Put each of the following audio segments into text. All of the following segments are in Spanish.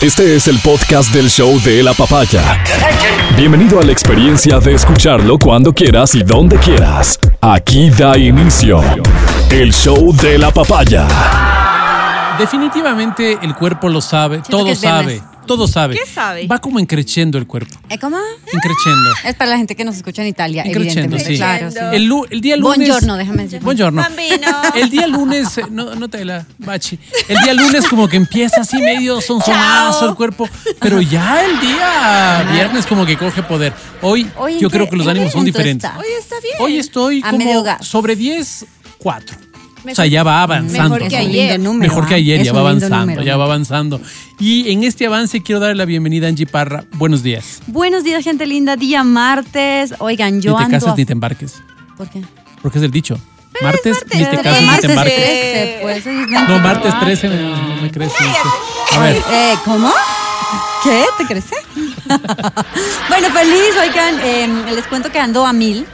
Este es el podcast del show de la papaya. Bienvenido a la experiencia de escucharlo cuando quieras y donde quieras. Aquí da inicio el show de la papaya. Definitivamente el cuerpo lo sabe, todo es sabe, viernes. Todo sabe. ¿Qué sabe? Va como encrechendo el cuerpo, ¿Eh, ¿Cómo? encrechendo. Es para la gente que nos escucha en Italia, evidentemente. sí. Claro, sí. El, día lunes. Buongiorno, déjame decir. Buongiorno. Bambino. El día lunes, eh, no, no te la bachi. El día lunes como que empieza así medio sonsonazo Chao. el cuerpo, pero ya el día viernes como que coge poder. Hoy, Hoy, ¿en yo qué- creo que los ánimos son diferentes. Oye, está bien. Hoy estoy A medio como gas. sobre 10, 4. O Mejor- sea, ya va avanzando. mejor que Es un ayer. número, Mejor que ¿ah? ayer, ya va avanzando, número. ya va avanzando. Y en este avance quiero darle la bienvenida a Angie Parra. Buenos días. Buenos días, gente linda. Día martes. Oigan, yo ni te ando. casas a- ni te embarques. ¿Por qué? Porque es el dicho. Martes, ni te martes, casas ni te martes embarques. 13, pues. No, 24. martes 13 no, no me crees. A ver, Eh, ¿Cómo? ¿Qué? ¿Te crece? bueno, feliz, oigan, eh, les cuento que ando a mil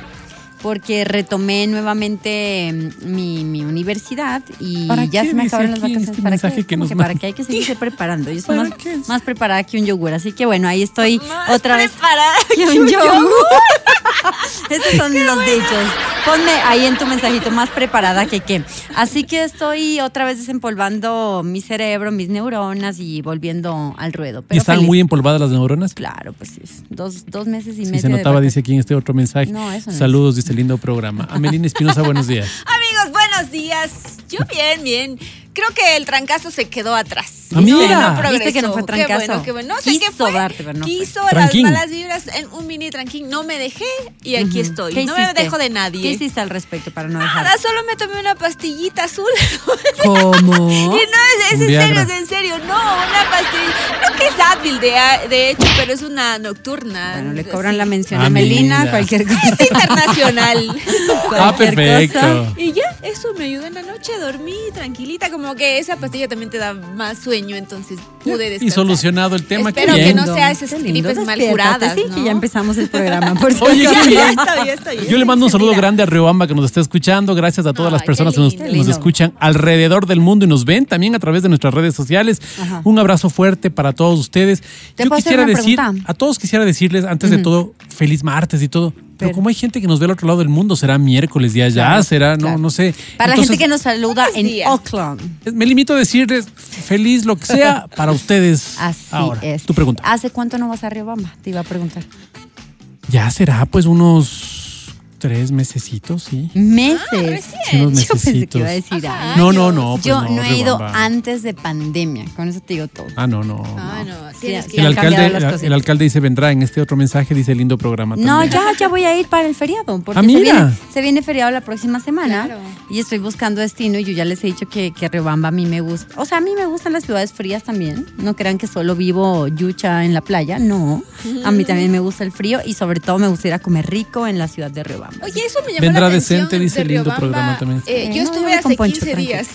porque retomé nuevamente eh, mi, mi universidad y ¿Para ya se me acabaron las vacaciones. este ¿Para mensaje qué? que ¿Cómo nos que para qué hay que seguirse preparando? Yo estoy ¿Para más, es? preparada que un yogur, así que bueno, ahí estoy Más otra vez. preparada que un yogur. Esos son los dichos. Ponme ahí en tu mensajito más preparada que qué. Así que estoy otra vez desempolvando mi cerebro, mis neuronas y volviendo al ruedo. ¿y están feliz. muy empolvadas las neuronas? Claro, pues sí. es Dos, dos meses y Sí, medio. se notaba, dice aquí en este otro mensaje. No, eso no Saludos, dice lindo programa. Amelina Espinosa, buenos días. Amigos, buenos días. Yo bien, bien. Creo que el trancazo se quedó atrás. Ah, mira. progresó. Viste que no fue trancazo. Qué bueno, qué bueno. No sé Quiso qué fue. darte, pero no fue. Quiso las malas vibras en un mini tranquín. No me dejé y aquí estoy. ¿Qué No me dejo de nadie. ¿Qué hiciste al respecto para no dejar? Nada, solo me tomé una pastillita azul. ¿Cómo? Y no, es, es en serio, es en serio. No, una pastilla. Creo que es Advil, de, de hecho, pero es una nocturna. Bueno, le cobran la mención Ah, a Melina, mira. cualquier cosa. Es internacional. Ah, Cualquier perfecto. cosa. Y ya, eso me ayudó en la noche, dormí tranquilita, como que esa pastilla también te da más sueño, entonces pude descansar. Y solucionado el tema. Espero que bien. no sea esas gripes mal curadas, Sí, ¿no? que ya empezamos el programa. Por Oye, está está bien. Yo le mando un saludo Mira. grande a Riobamba que nos está escuchando. Gracias a todas las personas que nos, escuchan alrededor del mundo y nos ven también a través de nuestras redes sociales. Ajá. Un abrazo fuerte para todos ustedes. ¿Te Yo puedo hacer quisiera una decir, pregunta? a todos quisiera decirles, antes de todo, feliz martes y todo. Pero, Pero- como hay gente que nos ve al otro lado del mundo, será miércoles ya, ya, Claro, será, no, claro. no sé. Para la gente que nos saluda en días. Auckland. Me limito a decirles feliz lo que sea para ustedes. Así ahora. es. Tu pregunta. ¿Hace cuánto no vas a Riobamba? Te iba a preguntar. Ya será pues unos tres mesecitos, sí. Meses. Sí, unos Yo pensé que iba a decir Ajá. No, no, no. pues Yo no, no, he ido antes de pandemia. Con eso te digo todo. Ah, no, no. Ah, no. no, Sí, tienes sí, que El alcalde, las cosas. el alcalde dice vendrá en este otro mensaje, dice lindo programa. No, también. ya, ya voy a ir para el feriado. Porque Ah, se, mira. viene, se viene feriado la próxima semana. Claro. Y estoy buscando destino. Y yo ya les he dicho que, que Riobamba a mí me gusta. O sea, a mí me gustan las ciudades frías también. No crean que solo vivo yucha en la playa. No. A mí también me gusta el frío. Y sobre todo me gusta ir a comer rico en la ciudad de Riobamba. Oye, eso me llamó Vendrá la atención decente, dice de lindo programa también. Eh, Eh, yo no, estuve yo voy con hace Poncho, 15 tranquilo. días.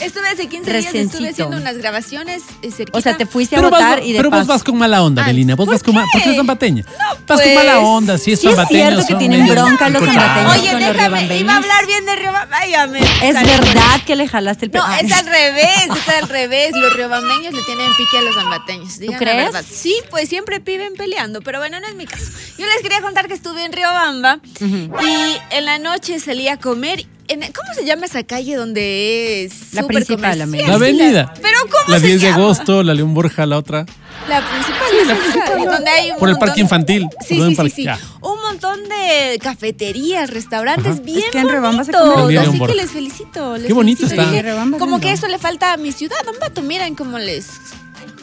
estuve hace 15 días, estuve haciendo unas grabaciones eh, cerquita. O sea, te fuiste a Pero, votar vas, y de pero vos vas con mala onda, Ah, Belina. Vos ¿por vas con mala. qué? Porque eres zambateña. vas con pues, mala onda, si es sí es zambateño. cierto que tienen bronca los zambateños. Oye, con déjame, riobambeños. iba a hablar bien de. Ay, me Es verdad que le jalaste el No, pelo. es al revés, es al revés. Los riobambeños le tienen pique a los zambateños. La crees? Sí, pues siempre viven peleando, pero bueno, no es mi caso. Yo les quería contar que estuve en Riobamba y en la noche salí a comer. En, ¿Cómo se llama esa calle donde es La principal, comercial? amiga. La avenida. Pero ¿cómo La se 10 de agosto, la León Borja, la otra. La principal, donde hay un Por el parque infantil, Sí, sí, sí, sí. Un montón de cafeterías, restaurantes Ajá. bien Es que en Riobamba se bonitos. Así que les felicito. les Qué bonito felicito. está. Dije, Como que eso le falta a mi ciudad, Ambato. Miren cómo les...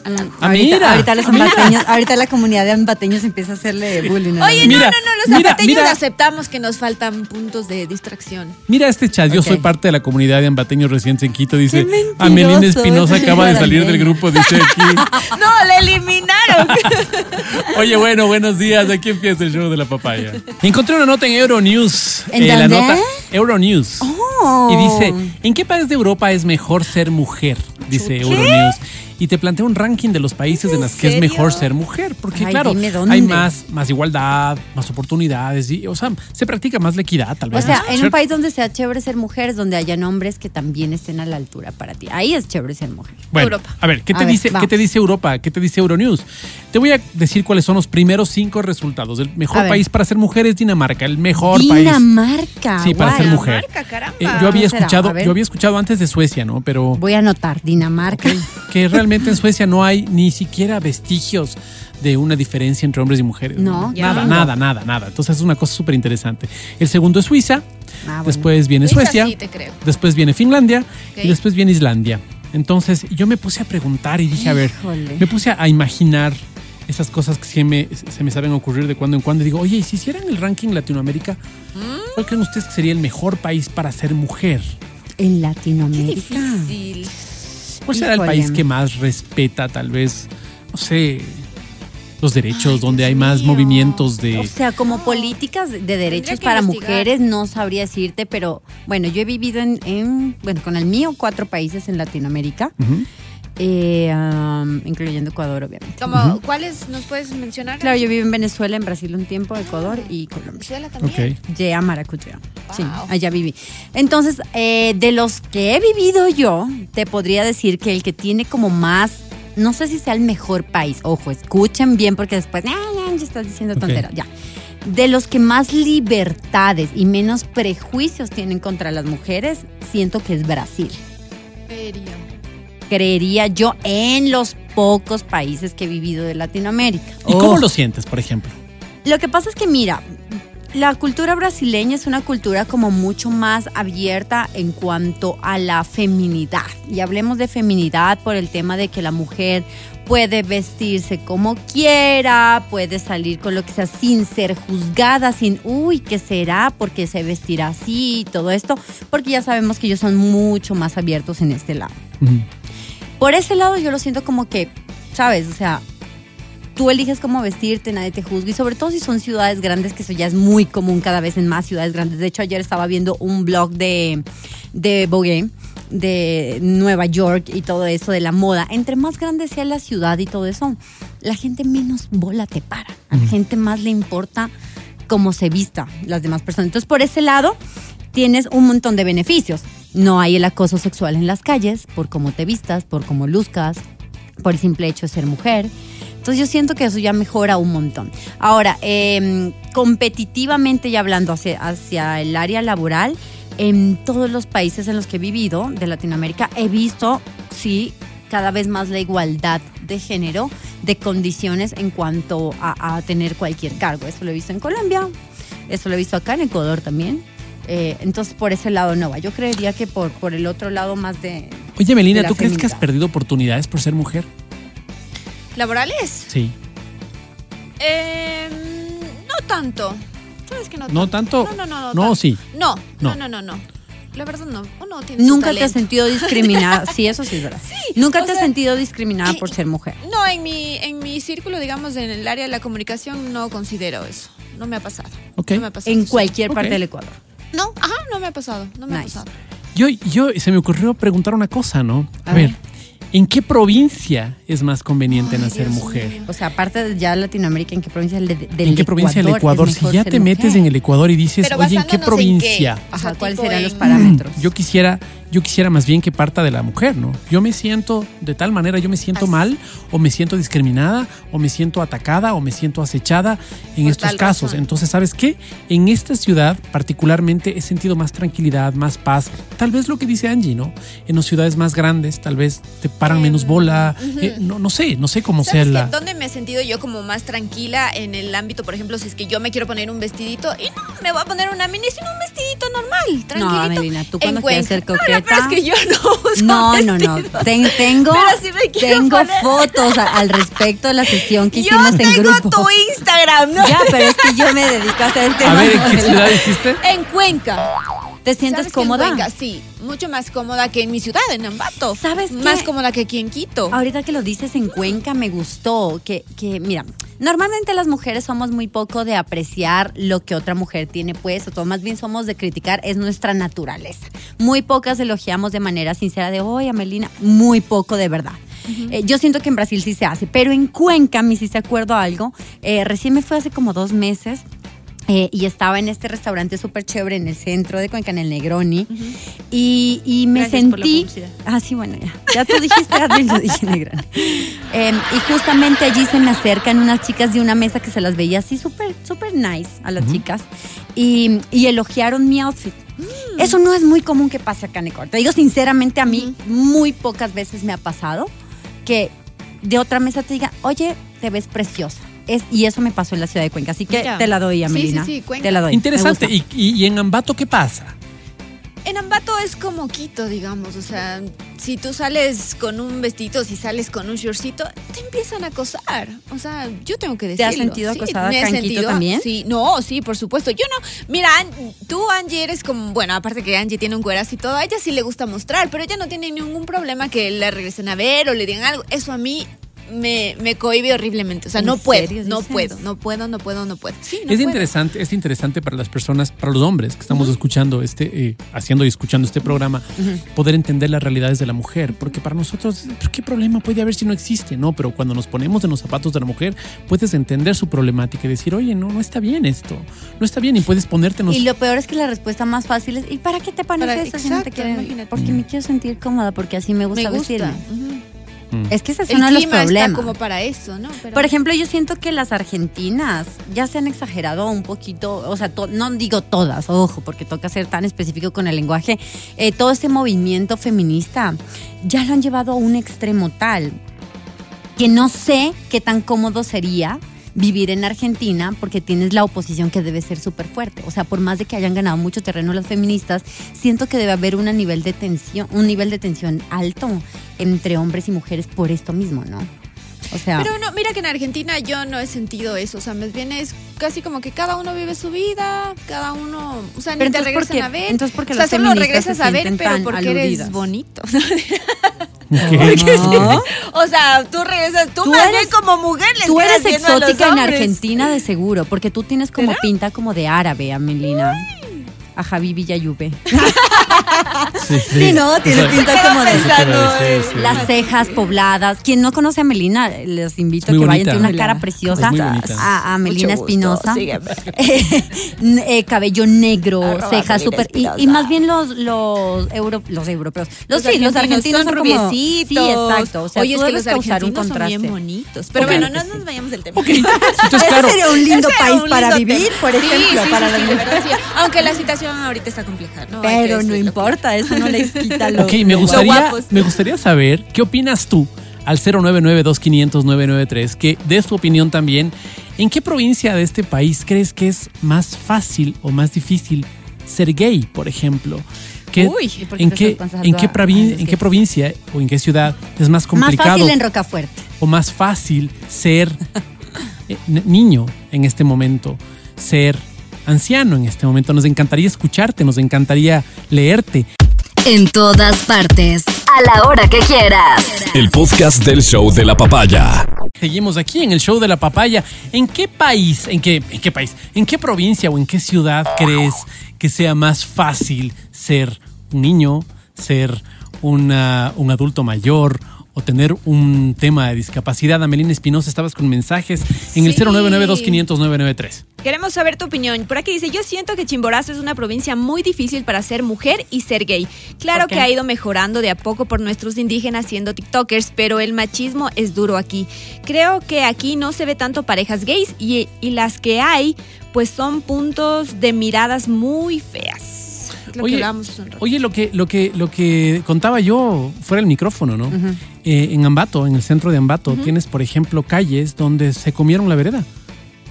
Ah, ahorita, mira, ahorita los ambateños, ahorita la comunidad de ambateños empieza a hacerle bullying. la Oye. Mira, no, no, no, los mira, ambateños mira. aceptamos que nos faltan puntos de distracción. Mira este chat, yo soy parte de la comunidad de ambateños recientes en Quito. Dice, Qué Amelina Espinosa acaba de salir del grupo, dice aquí. No, le eliminaron. Oye, bueno, buenos días. Aquí empieza el show de la papaya. Encontré una nota en Euronews. ¿En la dónde? nota Euronews. Oh. Y dice, ¿en qué país de Europa es mejor ser mujer? Dice Euronews. Y te plantea un ranking de los países en los que es mejor ser mujer. Porque, Ay, claro, hay más, más igualdad, más oportunidades. Y, o sea, se practica más la equidad, tal O vez. sea, ¿no? en Ser- un país donde sea chévere ser mujer es donde hayan hombres que también estén a la altura para ti. Ahí es chévere ser mujer. Bueno, Europa. a ver, ¿qué A te, ver, dice, ¿qué te dice Europa? ¿Qué te dice Euronews? Te voy a decir cuáles son los primeros cinco resultados. El mejor país para ser mujer es Dinamarca, el mejor país. Dinamarca. Sí, para ser mujer. Marca, caramba. Eh, yo había escuchado, yo había escuchado antes de Suecia, ¿no? Pero Voy a anotar Dinamarca. que realmente en Suecia no hay ni siquiera vestigios de una diferencia entre hombres y mujeres. No, nada, no. nada, nada, nada. Entonces es una cosa súper interesante. El segundo es Suiza, Ah, bueno. después viene Suiza Suecia, sí te creo. después viene Finlandia Ok. y después viene Islandia. Entonces yo me puse a preguntar y dije, a ver, Híjole. me puse a imaginar esas cosas que se me, se me saben ocurrir de cuando en cuando. Y digo, oye, ¿y si hicieran el ranking Latinoamérica, ¿Mm? ¿cuál creen ustedes que sería el mejor país para ser mujer? En Qué Latinoamérica. ¿Cuál será el país que más respeta, tal vez, no sé, los derechos, Ay, donde Dios hay más mío. movimientos de... O sea, como políticas de derechos para investigar. mujeres, no sabría decirte, pero bueno, yo he vivido en, en, bueno, con el mío, cuatro países en Latinoamérica, Ujú. Eh, um, incluyendo Ecuador, obviamente. Como, ¿Cuáles nos puedes mencionar? Claro, yo viví en Venezuela, en Brasil un tiempo, Ecuador y Colombia. Venezuela también. Ok. Yea, Maracuyá. Sí, allá viví. Entonces, eh, de los que he vivido yo, te podría decir que el que tiene como más, no sé si sea el mejor país, ojo, escuchen bien porque después, "Ah, ya, ya estás diciendo tonteras, ya. De los que más libertades y menos prejuicios tienen contra las mujeres, siento que es Brasil. Serio. Creería yo en los pocos países que he vivido de Latinoamérica. ¿Y cómo Oh. lo sientes, por ejemplo? Lo que pasa es que, mira, la cultura brasileña es una cultura como mucho más abierta en cuanto a la feminidad. Y hablemos de feminidad por el tema de que la mujer puede vestirse como quiera, puede salir con lo que sea sin ser juzgada, sin, uy, ¿qué será? porque se vestirá así? Y todo esto, porque ya sabemos que ellos son mucho más abiertos en este lado. Ujú. Por ese lado yo lo siento como que, ¿sabes? O sea, tú eliges cómo vestirte, nadie te juzga. Y sobre todo si son ciudades grandes, que eso ya es muy común cada vez en más ciudades grandes. De hecho, ayer estaba viendo un blog de, de Vogue, de Nueva York y todo eso, de la moda. Entre más grande sea la ciudad y todo eso, la gente menos bola te para. A la gente más le importa cómo se vista las demás personas. Entonces, por ese lado, tienes un montón de beneficios. No hay el acoso sexual en las calles por cómo te vistas, por cómo luzcas, por el simple hecho de ser mujer. Entonces yo siento que eso ya mejora un montón. Ahora, eh, competitivamente ya hablando hacia, hacia el área laboral, en todos los países en los que he vivido de Latinoamérica, he visto, sí, cada vez más la igualdad de género, de condiciones en cuanto a, a tener cualquier cargo. Eso lo he visto en Colombia, eso lo he visto acá en Ecuador también. Eh, entonces, por ese lado no va. Yo creería que por, por el otro lado más de... Oye, Melina, de ¿tú crees que has perdido oportunidades por ser mujer? ¿Laborales? Sí. Eh, no tanto. ¿Sabes que no tanto? ¿No tanto? No, no, no. No, No, tanto. sí. No, No. no, no, no, no. La verdad no. Uno tiene su Nunca te has sentido discriminada. Sí, eso sí es verdad. Nunca o te has sentido discriminada y- por ser mujer. No, en mi, en mi círculo, digamos, en el área de la comunicación, no considero eso. No me ha pasado. Ok. No me ha pasado. En eso. cualquier parte del Ecuador. No, ajá, no me ha pasado. No me ha pasado. Yo, yo se me ocurrió preguntar una cosa, ¿no? A, A ver, ver. ¿En qué provincia es más conveniente Ay, nacer Dios mujer? mío. O sea, aparte de ya Latinoamérica, ¿en qué provincia del, del ¿En qué provincia del Ecuador? Si ya te metes mujer? en el Ecuador y dices, Pero oye, ¿en qué provincia? qué? O Ajá, sea, ¿cuáles serán los en- parámetros? Yo quisiera, yo quisiera más bien que parta de la mujer, ¿no? Yo me siento de tal manera, yo me siento Así. mal, o me siento discriminada, o me siento atacada, o me siento acechada en Por estos casos. razón. Entonces, ¿sabes qué? En esta ciudad, particularmente, he sentido más tranquilidad, más paz. Tal vez lo que dice Angie, ¿no? En las ciudades más grandes, tal vez te paran menos bola. eh, no, no sé, no sé cómo sea ¿Sabes la. qué? ¿Dónde me he sentido yo como más tranquila en el ámbito, por ejemplo, si es que yo me quiero poner un vestidito y no me voy a poner una mini, sino un vestidito normal, tranquilito? Melina, tú cuando quieres ser coqueta- No, no, pero es que yo no uso No, no, no. Ten- tengo Pero sí me quiero tengo poner- fotos al respecto de la sesión que Yo hicimos en tengo grupo. tu Instagram, ¿no? Ya, pero es que yo me dedico a hacer el tema. A ver, ¿en qué de- ciudad dijiste? En Cuenca. ¿Te sientes ¿Sabes que en cómoda? Cuenca, sí, mucho más cómoda que en mi ciudad, en Ambato. ¿Sabes qué? Más cómoda que aquí en Quito. Ahorita que lo dices en Cuenca me gustó que, que, mira, normalmente las mujeres somos muy poco de apreciar lo que otra mujer tiene puesto, todo más bien somos de criticar, es nuestra naturaleza. Muy pocas elogiamos de manera sincera de, oye, Amelina, muy poco de verdad. Eh, yo siento que en Brasil sí se hace, pero en Cuenca, me hiciste acuerdo a algo. Eh, recién me fue hace como dos meses. Eh, y estaba en este restaurante súper chévere en el centro de Cuenca, en el Negroni. y, y me Gracias por la sentí. Ah, sí, bueno, ya. Ya tú dijiste, yo dije Negroni. Eh, y justamente allí se me acercan unas chicas de una mesa que se las veía así súper, súper nice a las chicas. Y, y elogiaron mi outfit. Mm. Eso no es muy común que pase acá en Ecuador. Te digo sinceramente, a mí muy pocas veces me ha pasado que de otra mesa te diga, oye, te ves preciosa. Es, y eso me pasó en la ciudad de Cuenca. Así que Mira. te la doy, Sí, Amelina. sí, sí, Cuenca. Te la doy. Interesante. ¿Y, y, y en Ambato qué pasa? En Ambato es como Quito, digamos. O sea, si tú sales con un vestido, si sales con un shortcito, te empiezan a acosar. O sea, yo tengo que ¿Te decirlo. has sentido Sí, acosada acá en Quito sentido- también? Sí, no, sí, por supuesto. Yo no. Mira, tú, Angie, eres como. Bueno, aparte que Angie tiene un cuerazo y todo, a ella sí le gusta mostrar, pero ella no tiene ningún problema que la regresen a ver o le digan algo. Eso a mí. Me, me cohibe horriblemente. O sea, ¿En no puedo, serio no puedo, no puedo, no puedo, no puedo. Sí, no es puedo. interesante, es interesante para las personas, para los hombres que estamos escuchando este, eh, haciendo y escuchando este programa, poder entender las realidades de la mujer, porque para nosotros, ¿pero ¿qué problema puede haber si no existe? No, pero cuando nos ponemos en los zapatos de la mujer, puedes entender su problemática y decir, oye, no, no está bien esto, no está bien y puedes ponerte en los- Y lo peor es que la respuesta más fácil es, ¿y para qué te pones Para- eso si no te exacto, quieren? imagínate. Porque me quiero sentir cómoda, porque así me gusta, Me gusta. vestirme. Es que ese es El uno de los clima está problemas. como para eso, ¿no? Pero- Por ejemplo, yo siento que las argentinas ya se han exagerado un poquito, o sea, no digo todas, ojo, porque toca ser tan específico con el lenguaje. Eh, todo este movimiento feminista ya lo han llevado a un extremo tal que no sé qué tan cómodo sería vivir en Argentina porque tienes la oposición que debe ser súper fuerte. O sea, por más de que hayan ganado mucho terreno las feministas, siento que debe haber un nivel de tensión, un nivel de tensión alto entre hombres y mujeres por esto mismo, ¿no? O sea, Pero no, mira que en Argentina yo no he sentido eso. O sea, más bien es casi como que cada uno vive su vida, cada uno. O sea, Pero ni te entonces, ¿por regresan qué? a ver. Entonces, ¿por qué o sea, solo regresas se a ver, pero porque aludidas? eres bonito. ¿no? o sea, tú regresas, tú, Tú más eres- bien como mujer les Tú eres exótica en. Argentina de seguro, porque tú tienes como ¿Será? pinta como de árabe, Amelina. A Javi Villayube. Sí, Sí, no, tiene Eso- pinta como de sí. las cejas pobladas. Quien no conoce a Melina, les invito a que bonita. vayan. Tiene una cara preciosa. A, a Melina Espinosa. Eh, eh, cabello negro, Arroba cejas súper. Y, más bien los, los, euro- los europeos. Los, Los sí, los argentinos son son, como. rubiecitos. Sí, exacto. O sea, Oye, es que los causar un argentinos son contraste. bien bonitos. Pero bueno, no nos vayamos del tema. Ok, entonces Ese sería un lindo país un para vivir, por ejemplo, para. Aunque la situación ahorita está compleja, ¿no? Pero no importa, eso no les quita lo. Ok, me gustaría, me gustaría saber qué opinas tú al 099-2500-993, que des tu opinión también. ¿En qué provincia de este país crees que es más fácil o más difícil ser gay, por ejemplo? ¿Qué- Uy, ¿y por qué ¿En te qué, en qué a- en qué provincia o en qué ciudad es más Más complicado fácil en Rocafuerte. o más fácil ser eh, niño en este momento, ser anciano en este momento? Nos encantaría escucharte, nos encantaría leerte. En todas partes. A la hora que quieras. El podcast del show de la papaya. Seguimos aquí en el show de la papaya. ¿En qué país, en qué, en qué país, en qué provincia o en qué ciudad crees que sea más fácil ser un niño, ser una- un adulto mayor o tener un tema de discapacidad? Amelina Espinosa, estabas con mensajes en el Sí. 099-2500-993. Queremos saber tu opinión. Por aquí dice, yo siento que Chimborazo es una provincia muy difícil para ser mujer y ser gay. Claro que ha ido mejorando de a poco por nuestros indígenas siendo TikTokers, pero el machismo es duro aquí. Creo que aquí no se ve tanto parejas gays y, y las que hay, pues son puntos de miradas muy feas. Lo Oye, un rato. Oye, lo que, lo que, lo que contaba yo fuera del micrófono, ¿no? Eh, en Ambato, en el centro de Ambato, tienes, por ejemplo, calles donde se comieron la vereda.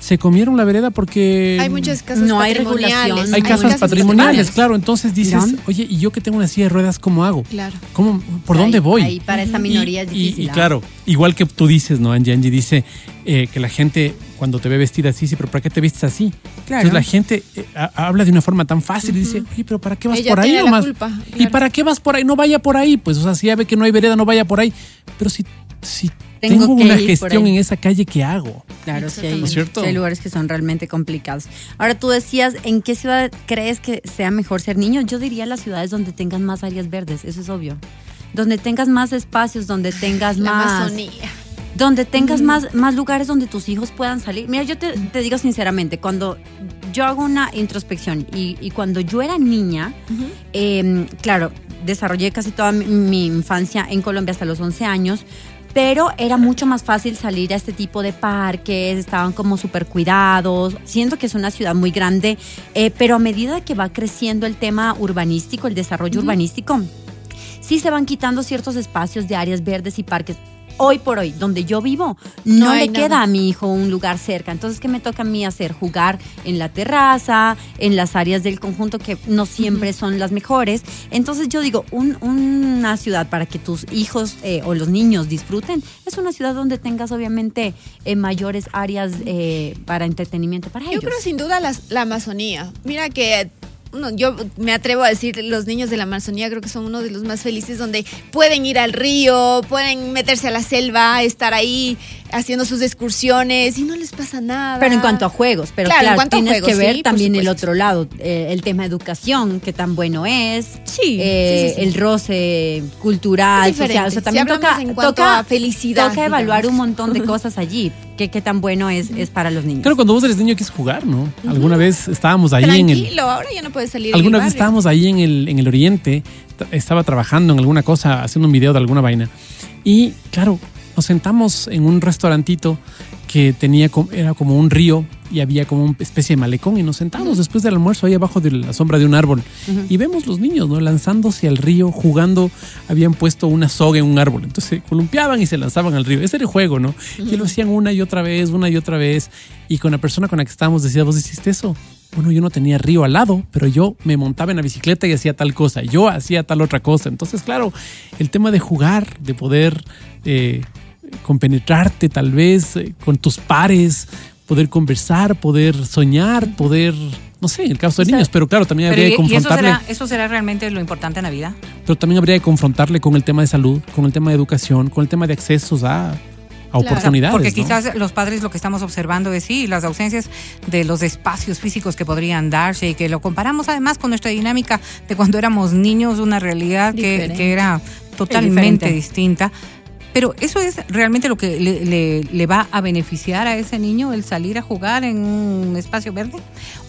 Se comieron la vereda porque hay muchas casas No hay patrimoniales. regulación. hay casas casas patrimoniales, claro. Entonces dices, oye, ¿y yo que tengo una silla de ruedas, cómo hago? Claro. ¿Cómo, ¿Por Ahí- dónde voy? Ahí para esta minoría Y- y- difícil. Y, ¿ah? claro, igual que tú dices, ¿no? Angie, Angie dice eh, que la gente cuando te ve vestida así, sí, pero ¿para qué te vistes así? Claro. Entonces la gente eh, ha- habla de una forma tan fácil y dice, oye, pero ¿para qué vas Ella por ahí nomás? culpa, ¿Y para qué vas por ahí? No vaya por ahí. Pues, o sea, si ya ve que no hay vereda, no vaya por ahí. Pero si, si Tengo tengo, que una ir por gestión en esa calle, ¿qué hago? Claro, sí hay, ¿No es cierto? sí hay lugares que son realmente complicados. Ahora tú decías, ¿en qué ciudad crees que sea mejor ser niño? Yo diría las ciudades donde tengan más áreas verdes, eso es obvio. donde tengas más espacios, donde tengas La más Amazonía. donde tengas más, más lugares donde tus hijos puedan salir. Mira, yo te, te digo sinceramente, cuando yo hago una introspección y, y cuando yo era niña, eh, claro, desarrollé casi toda mi, mi infancia en Colombia hasta los 11 años. Pero era mucho más fácil salir a este tipo de parques, estaban como súper cuidados. Siento que es una ciudad muy grande, eh, pero a medida que va creciendo el tema urbanístico, el desarrollo urbanístico, sí se van quitando ciertos espacios de áreas verdes y parques. Hoy por hoy, donde yo vivo, no, le nada. queda a mi hijo un lugar cerca. Entonces, ¿qué me toca a mí hacer? Jugar en la terraza, en las áreas del conjunto que no siempre son las mejores. Entonces, yo digo, un- una ciudad para que tus hijos eh, o los niños disfruten es una ciudad donde tengas, obviamente, eh, mayores áreas eh, para entretenimiento para Yo ellos. creo sin duda las- la Amazonía. Mira que uno, yo me atrevo a decir, los niños de la Amazonía creo que son uno de los más felices donde pueden ir al río, pueden meterse a la selva, estar ahí haciendo sus excursiones y no les pasa nada. Pero en cuanto a juegos, pero Claro, en claro, tienes juegos, que ver sí, también el otro lado, eh, el tema educación, que tan bueno es, Sí, eh, sí, sí, sí. el roce cultural, social, o sea, Si también hablamos toca, en cuanto toca, a felicidad, toca evaluar digamos. un montón de cosas allí, que, que tan bueno es, es para los niños. Claro, cuando vos eres niño quieres jugar, ¿no? Alguna vez estábamos ahí en el... Tranquilo, ahora ya no puedes salir. Alguna vez estábamos ahí en el, en el oriente, estaba trabajando en alguna cosa, haciendo un video de alguna vaina. Y claro, nos sentamos en un restaurantito que tenía, era como un río y había como una especie de malecón y nos sentamos después del almuerzo ahí abajo de la sombra de un árbol y vemos los niños, ¿no? Lanzándose al río, jugando, habían puesto una soga en un árbol, entonces se columpiaban y se lanzaban al río. Ese era el juego, ¿no? Y lo hacían una y otra vez, una y otra vez. Y con la persona con la que estábamos decía, ¿vos hiciste eso? Bueno, yo no tenía río al lado, pero yo me montaba en la bicicleta y hacía tal cosa, yo hacía tal otra cosa. Entonces, claro, el tema de jugar, de poder eh, compenetrarte tal vez eh, con tus pares, poder conversar, poder soñar, poder, no sé, en el caso de niños, pero claro, también habría que ¿y- ¿Y eso confrontarle, será, eso será realmente lo importante en la vida? pero también habría que confrontarle con el tema de salud, con el tema de educación, con el tema de accesos a, a oportunidades. Porque ¿no? quizás los padres lo que estamos observando es sí, las ausencias de los espacios físicos que podrían darse y que lo comparamos además con nuestra dinámica de cuando éramos niños, una realidad que, que era totalmente distinta. Pero eso es realmente lo que le, le- le va a beneficiar a ese niño, el salir a jugar en un espacio verde.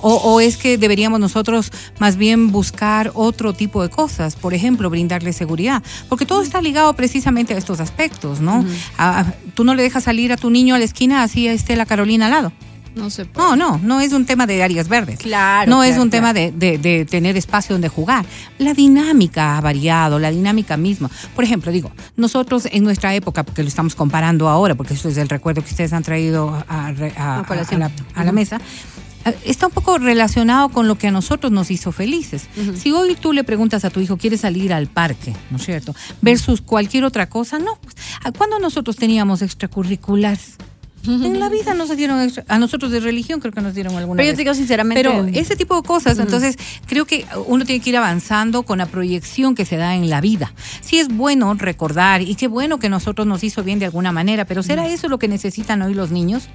O, o es que deberíamos nosotros más bien buscar otro tipo de cosas, por ejemplo, brindarle seguridad, porque todo está ligado precisamente a estos aspectos, ¿no? A- tú no le dejas salir a tu niño a la esquina así esté la Carolina al lado. No se puede. No, no, no es un tema de áreas verdes. Claro, No es un claro. tema de, de- de tener espacio donde jugar. La dinámica ha variado, la dinámica misma. Por ejemplo, digo, nosotros en nuestra época, porque lo estamos comparando ahora, porque esto es el recuerdo que ustedes han traído a, a- la, mesa, eh, está un poco relacionado con lo que a nosotros nos hizo felices. Si hoy tú le preguntas a tu hijo, ¿quieres salir al parque? ¿No es cierto? Versus cualquier otra cosa, no. Pues, ¿a ¿Cuándo nosotros teníamos extracurriculares? En la vida nos dieron, extra- a nosotros de religión creo que nos dieron alguna Pero yo te digo sinceramente. Pero ese tipo de cosas, entonces creo que uno tiene que ir avanzando con la proyección que se da en la vida. Sí es bueno recordar y qué bueno que nosotros nos hizo bien de alguna manera, pero ¿será eso lo que necesitan hoy los niños?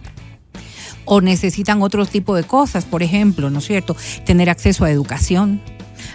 o necesitan otro tipo de cosas, por ejemplo, ¿no es cierto? Tener acceso a educación,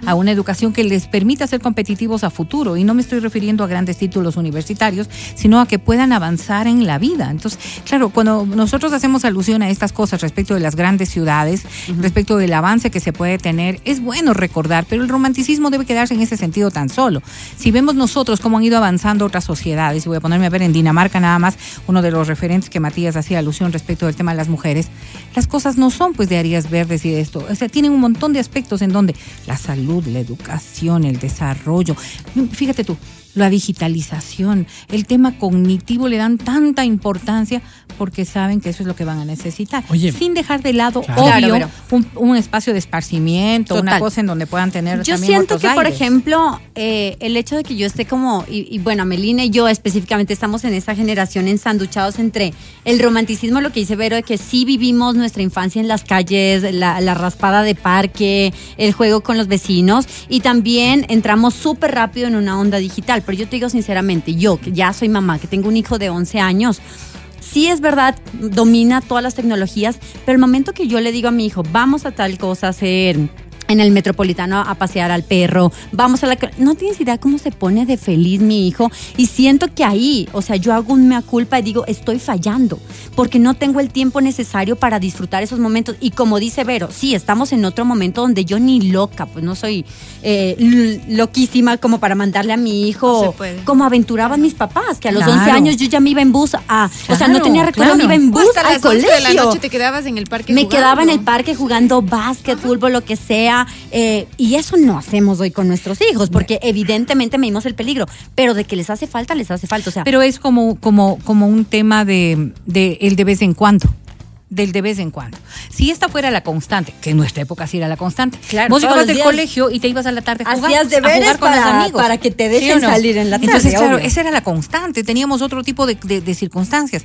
a una educación que les permita ser competitivos a futuro. Y no me estoy refiriendo a grandes títulos universitarios, sino a que puedan avanzar en la vida. Entonces, claro, cuando nosotros hacemos alusión a estas cosas respecto de las grandes ciudades, respecto del avance que se puede tener, es bueno recordar, pero el romanticismo debe quedarse en ese sentido tan solo. Si vemos nosotros cómo han ido avanzando otras sociedades, y voy a ponerme a ver en Dinamarca nada más, uno de los referentes que Matías hacía alusión respecto del tema de las mujeres, las cosas no son pues de áreas verdes y de esto. O sea, tienen un montón de aspectos en donde la salud, la educación, el desarrollo, fíjate tú, la digitalización, el tema cognitivo le dan tanta importancia porque saben que eso es lo que van a necesitar. Oye. sin dejar de lado, Claro. obvio, Claro, un, un espacio de esparcimiento, una cosa en donde puedan tener Yo también siento otros que, por ejemplo, eh, el hecho de que yo esté como, y, y bueno, Melina y yo específicamente estamos en esa generación ensanduchados entre el romanticismo, lo que dice Vero, de que sí vivimos nuestra infancia en las calles, la, la raspada de parque, el juego con los vecinos, y también entramos súper rápido en una onda digital. Pero yo te digo sinceramente, yo que ya soy mamá, que tengo un hijo de 11 años, sí es verdad, domina todas las tecnologías, pero el momento que yo le digo a mi hijo, vamos a tal cosa, a hacer en el metropolitano a pasear al perro, vamos a la... No tienes idea cómo se pone de feliz mi hijo y siento que ahí, o sea, yo hago un mea culpa y digo, estoy fallando, porque no tengo el tiempo necesario para disfrutar esos momentos. Y como dice Vero, sí, estamos en otro momento donde yo ni loca, pues no soy eh, loquísima como para mandarle a mi No hijo se puede. como aventuraban mis papás, que a los Claro. 11 años yo ya me iba en bus a... o sea, no tenía recuerdo, me iba en bus Hasta al las 11 colegio. de la noche te quedabas en el parque Me jugando. quedaba en el parque jugando básquet, fútbol, lo que sea. Eh, y eso no hacemos hoy con nuestros hijos, porque evidentemente medimos el peligro. Pero de que les hace falta, les hace falta. O sea, Pero es como, como, como un tema de, de el de vez en cuando. Del de vez en cuando. Si esta fuera la constante, que en nuestra época sí era la constante, Claro, vos llegabas los del días colegio y te ibas a la tarde a jugar, a deberes jugar con los para- amigos. para que te dejen ¿Sí o no? salir en la tarde, Entonces, claro, obvio. esa era la constante. Teníamos otro tipo de, de- de circunstancias.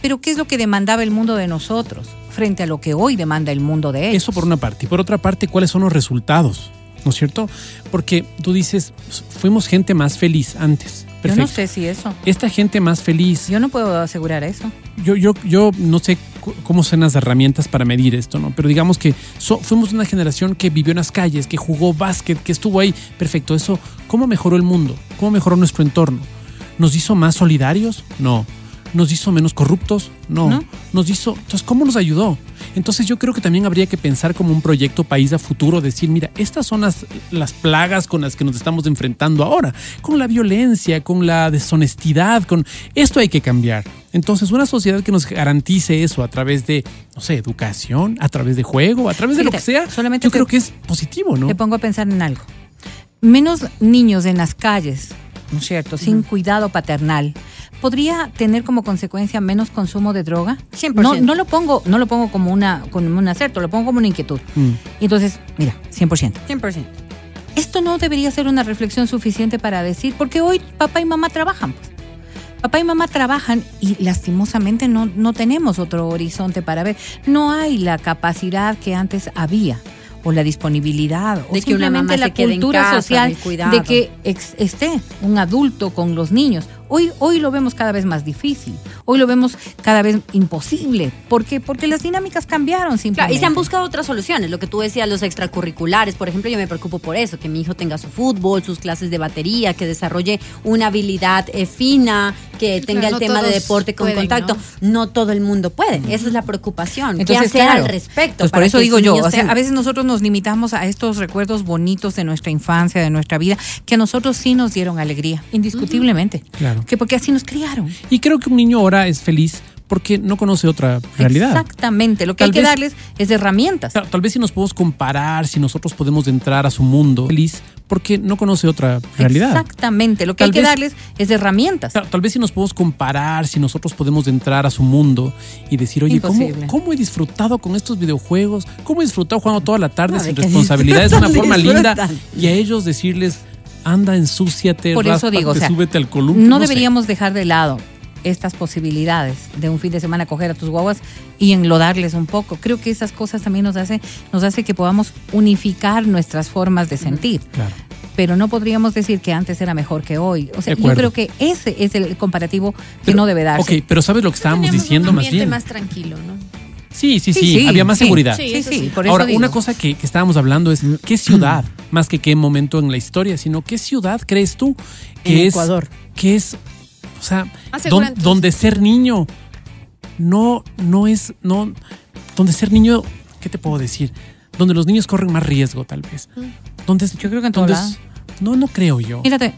Pero ¿qué es lo que demandaba el mundo de nosotros frente a lo que hoy demanda el mundo de ellos? Eso por una parte. Y por otra parte, ¿cuáles son los resultados? ¿No es cierto? Porque tú dices, fuimos gente más feliz antes. Yo Perfecto. no sé si eso. Esta gente más feliz, Yo no puedo asegurar eso. yo, yo, yo no sé cómo son las herramientas para medir esto, ¿no? Pero digamos que so- fuimos una generación que vivió en las calles, que jugó básquet, que estuvo ahí. Perfecto, eso, ¿cómo mejoró el mundo? ¿Cómo mejoró nuestro entorno? ¿Nos hizo más solidarios? No. ¿Nos hizo menos corruptos? No. No. Nos hizo. Entonces, ¿cómo nos ayudó? Entonces, yo creo que también habría que pensar como un proyecto país a futuro, decir, mira, estas son las, las plagas con las que nos estamos enfrentando ahora, con la violencia, con la deshonestidad, con esto hay que cambiar. Entonces, una sociedad que nos garantice eso a través de, no sé, educación, a través de juego, a través de lo que sea, solamente yo creo que es positivo, ¿no? Te pongo a pensar en algo. Menos niños en las calles, ¿no es cierto? Sin cuidado paternal. ¿Podría tener como consecuencia menos consumo de droga? 100%. No, no lo pongo, no lo pongo como una, como un acerto, lo pongo como una inquietud. Mm. Entonces, mira, 100%. 100%. Esto no debería ser una reflexión suficiente para decir, porque hoy papá y mamá trabajan. pues. Papá y mamá trabajan y lastimosamente no, no tenemos otro horizonte para ver. No hay la capacidad que antes había o la disponibilidad o De simplemente la cultura casa, social de que esté un adulto con los niños. Hoy, hoy lo vemos cada vez más difícil, hoy lo vemos cada vez imposible. ¿Por qué? Porque las dinámicas cambiaron Claro, simplemente. y se han buscado otras soluciones, lo que tú decías, los extracurriculares. Por ejemplo, yo me preocupo por eso, que mi hijo tenga su fútbol, sus clases de batería, que desarrolle una habilidad eh, fina, que tenga el no tema de deporte con pueden, contacto. ¿no? todo el mundo puede. Esa es la preocupación. ¿Qué hacer claro, al respecto? pues por para eso digo yo, o sea, a veces nosotros nos limitamos a estos recuerdos bonitos de nuestra infancia, de nuestra vida, que a nosotros sí nos dieron alegría, indiscutiblemente. Claro. Que porque así nos criaron. Y creo que un niño ahora es feliz porque no conoce otra realidad. Exactamente. Lo que Tal hay que vez- darles es herramientas. Claro, tal vez si nos podemos comparar, si nosotros podemos entrar a su mundo feliz porque no conoce otra realidad. Exactamente. Lo que Tal hay que vez- darles es herramientas. Claro, tal vez si nos podemos comparar, si nosotros podemos entrar a su mundo y decir, oye, ¿cómo, cómo he disfrutado con estos videojuegos? ¿Cómo he disfrutado jugando toda la tarde No, sin responsabilidades de una forma linda? Y a ellos decirles, anda, ensúciate, Por eso digo, o sea, súbete al columpio. No deberíamos dejar de lado estas posibilidades de un fin de semana coger a tus guaguas y enlodarles un poco. Creo que esas cosas también nos hace, nos hace que podamos unificar nuestras formas de sentir. Claro. Pero no podríamos decir que antes era mejor que hoy. O sea, yo creo que ese es el comparativo que Pero- no debe darse. Ok, pero ¿sabes lo que estábamos diciendo un más bien? más tranquilo, ¿no? Sí, sí, sí, había más seguridad. Sí, Sí, por eso Ahora, digo. una cosa que, que estábamos hablando es qué ciudad, más que qué momento en la historia, sino qué ciudad crees tú que En es Ecuador. que es, o sea, don- donde ser niño no no es no donde ser niño, ¿qué te puedo decir? Donde los niños corren más riesgo, tal vez. Donde es- Yo creo que en donde no no creo yo. Mírate,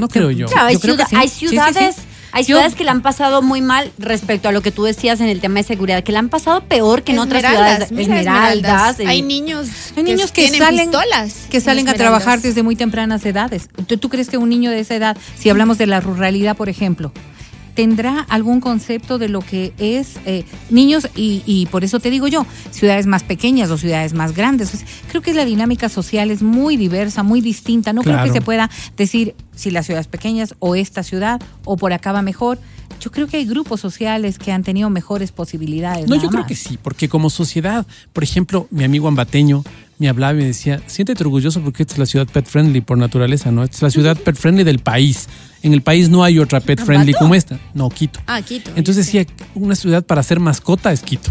No creo yo. Claro, hay, Yo creo que ciudad- sí. hay sí, sí. Hay Yo- ciudades que la han pasado muy mal respecto a lo que tú decías en el tema de seguridad, que la han pasado peor que en otras ciudades. Esmeraldas. en- Hay niños, Hay niños que, salen, pistolas que en salen a trabajar desde muy tempranas edades. ¿Tú, tú crees que un niño de esa edad, si hablamos de la ruralidad, por ejemplo, tendrá algún concepto de lo que es eh, niños y, y por eso te digo yo, ciudades más pequeñas o ciudades más grandes. Creo que la dinámica social es muy diversa, muy distinta. No creo que se pueda decir si las ciudades pequeñas o esta ciudad o por acá va mejor. Yo creo que hay grupos sociales que han tenido mejores posibilidades. No, yo creo que sí, porque como sociedad, por ejemplo, mi amigo ambateño me hablaba y me decía, siéntete orgulloso porque esta es la ciudad pet friendly por naturaleza, ¿no? Esta es la ciudad pet friendly del país. En el país no hay otra pet friendly como esta. No, Quito. Ah, Quito. Entonces decía, una ciudad para ser mascota es Quito.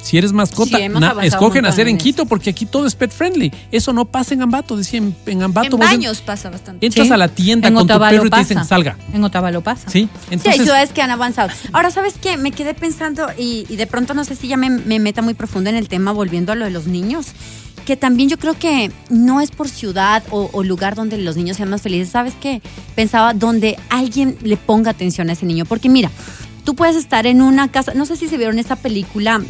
Si eres mascota, Sí, na- escogen hacer en. Quito porque aquí todo es pet friendly. Eso no pasa en Ambato. Decía en, en Ambato. En baños pasa bastante. entras Sí. a la tienda En con tu Otavalo perro y te pasa. dicen salga. En Otavalo pasa. Sí, Sí, hay entonces. ciudades que han avanzado. Ahora, ¿sabes qué? Me quedé pensando y, y de pronto no sé si ya me, me meta muy profundo en el tema, volviendo a lo de los niños, que también yo creo que no es por ciudad o, o lugar donde los niños sean más felices. ¿Sabes qué? Pensaba donde alguien le ponga atención a ese niño. Porque mira, tú puedes estar en una casa, no sé si se vieron esa película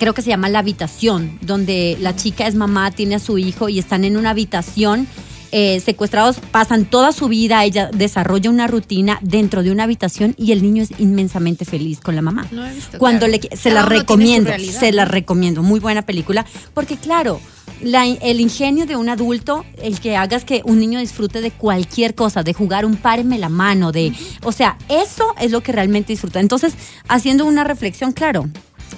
creo que se llama La Habitación, donde la chica es mamá, tiene a su hijo y están en una habitación. eh, secuestrados pasan toda su vida, ella desarrolla una rutina dentro de una habitación y el niño es inmensamente feliz con la mamá. No he visto, Cuando claro. le, se Cada la recomiendo, se la recomiendo, muy buena película, porque claro, la- el ingenio de un adulto, el que hagas que un niño disfrute de cualquier cosa, de jugar un páreme la mano, de, o sea, eso es lo que realmente disfruta. Entonces, haciendo una reflexión, claro.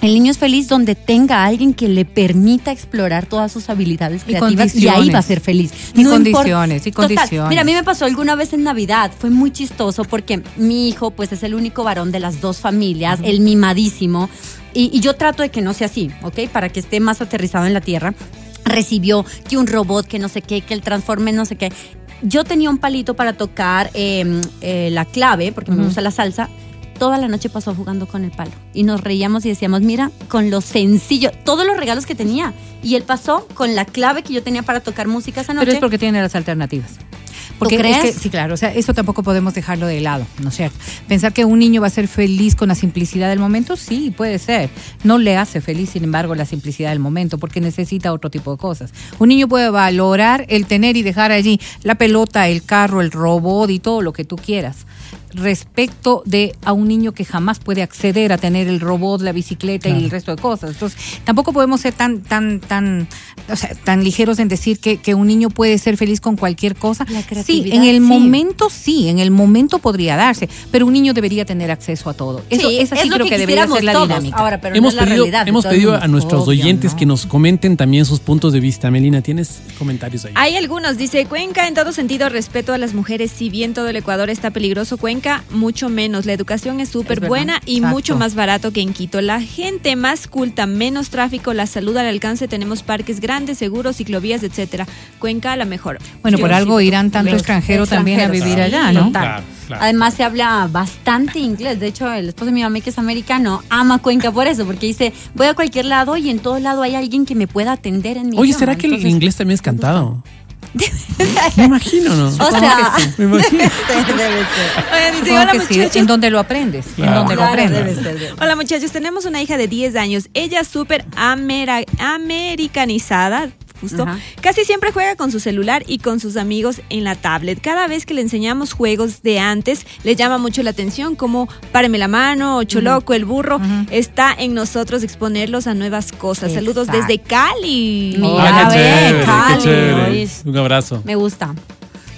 El niño es feliz donde tenga a alguien que le permita explorar todas sus habilidades creativas y ahí va a ser feliz. Y importa- condiciones, y Total. condiciones. Mira, a mí me pasó alguna vez en Navidad, fue muy chistoso porque mi hijo pues es el único varón de las dos familias, el mimadísimo, y, y yo trato de que no sea así, ¿ok? Para que esté más aterrizado en la tierra. Recibió que un robot, que no sé qué, que el transforme, no sé qué. Yo tenía un palito para tocar eh, eh, la clave, porque me gusta la salsa. Toda la noche pasó jugando con el palo. Y nos reíamos y decíamos, mira, con lo sencillo, todos los regalos que tenía. Y él pasó con la clave que yo tenía para tocar música esa noche. Pero es porque tiene las alternativas. Porque crees? es que- sí, claro, o sea, eso tampoco podemos dejarlo de lado, ¿no es cierto? Pensar que un niño va a ser feliz con la simplicidad del momento, sí, puede ser. No le hace feliz, sin embargo, la simplicidad del momento, porque necesita otro tipo de cosas. Un niño puede valorar el tener y dejar allí la pelota, el carro, el robot y todo lo que tú quieras respecto de a un niño que jamás puede acceder a tener el robot, la bicicleta y el resto de cosas. Entonces, tampoco podemos ser tan, tan, tan, o sea, tan ligeros en decir que, que un niño puede ser feliz con cualquier cosa. La Sí, en el sí. momento sí, en el momento podría darse, pero un niño debería tener acceso a todo. Eso, Sí, esa sí es lo creo que que, debería ser la todos. dinámica. Ahora, pero hemos no es la pedido, realidad de hemos pedido a nuestros Obvio, oyentes ¿no? que nos comenten también sus puntos de vista. Melina, ¿tienes comentarios ahí? Hay algunos, dice Cuenca, en todo sentido, respeto a las mujeres. Si bien todo el Ecuador está peligroso, Cuenca, mucho menos. La educación es súper buena y exacto. mucho más barato que en Quito. La gente más culta, menos tráfico, la salud al alcance. Tenemos parques grandes, seguros, ciclovías, etcétera. Cuenca, la mejor. Bueno, por algo sí. irán tanto extranjero también a vivir allá, ¿no? total. Claro, claro. Además se habla bastante inglés. De hecho, el esposo de mi mamá, que es americano, ama Cuenca por eso, porque dice, voy a cualquier lado y en todo lado hay alguien que me pueda atender en mi Oye, idioma. ¿será que el inglés también es cantado? Me imagino, ¿no? O sea, Me imagino. debe ser. Oye, dice, Supongo hola que sí, muchachos. en donde lo aprendes, en Claro. lo Claro, aprendes. debe ser, debe ser. Hola muchachos, tenemos una hija de 10 años. Ella es súper amera- americanizada. Justo. Ajá. Casi siempre juega con su celular y con sus amigos en la tablet. Cada vez que le enseñamos juegos de antes, le llama mucho la atención, como Páreme la mano, Ocho Loco, el burro. Está en nosotros exponerlos a nuevas cosas. Saludos desde Cali. Mira, Ah, qué Cali, chévere. Un abrazo. Me gusta.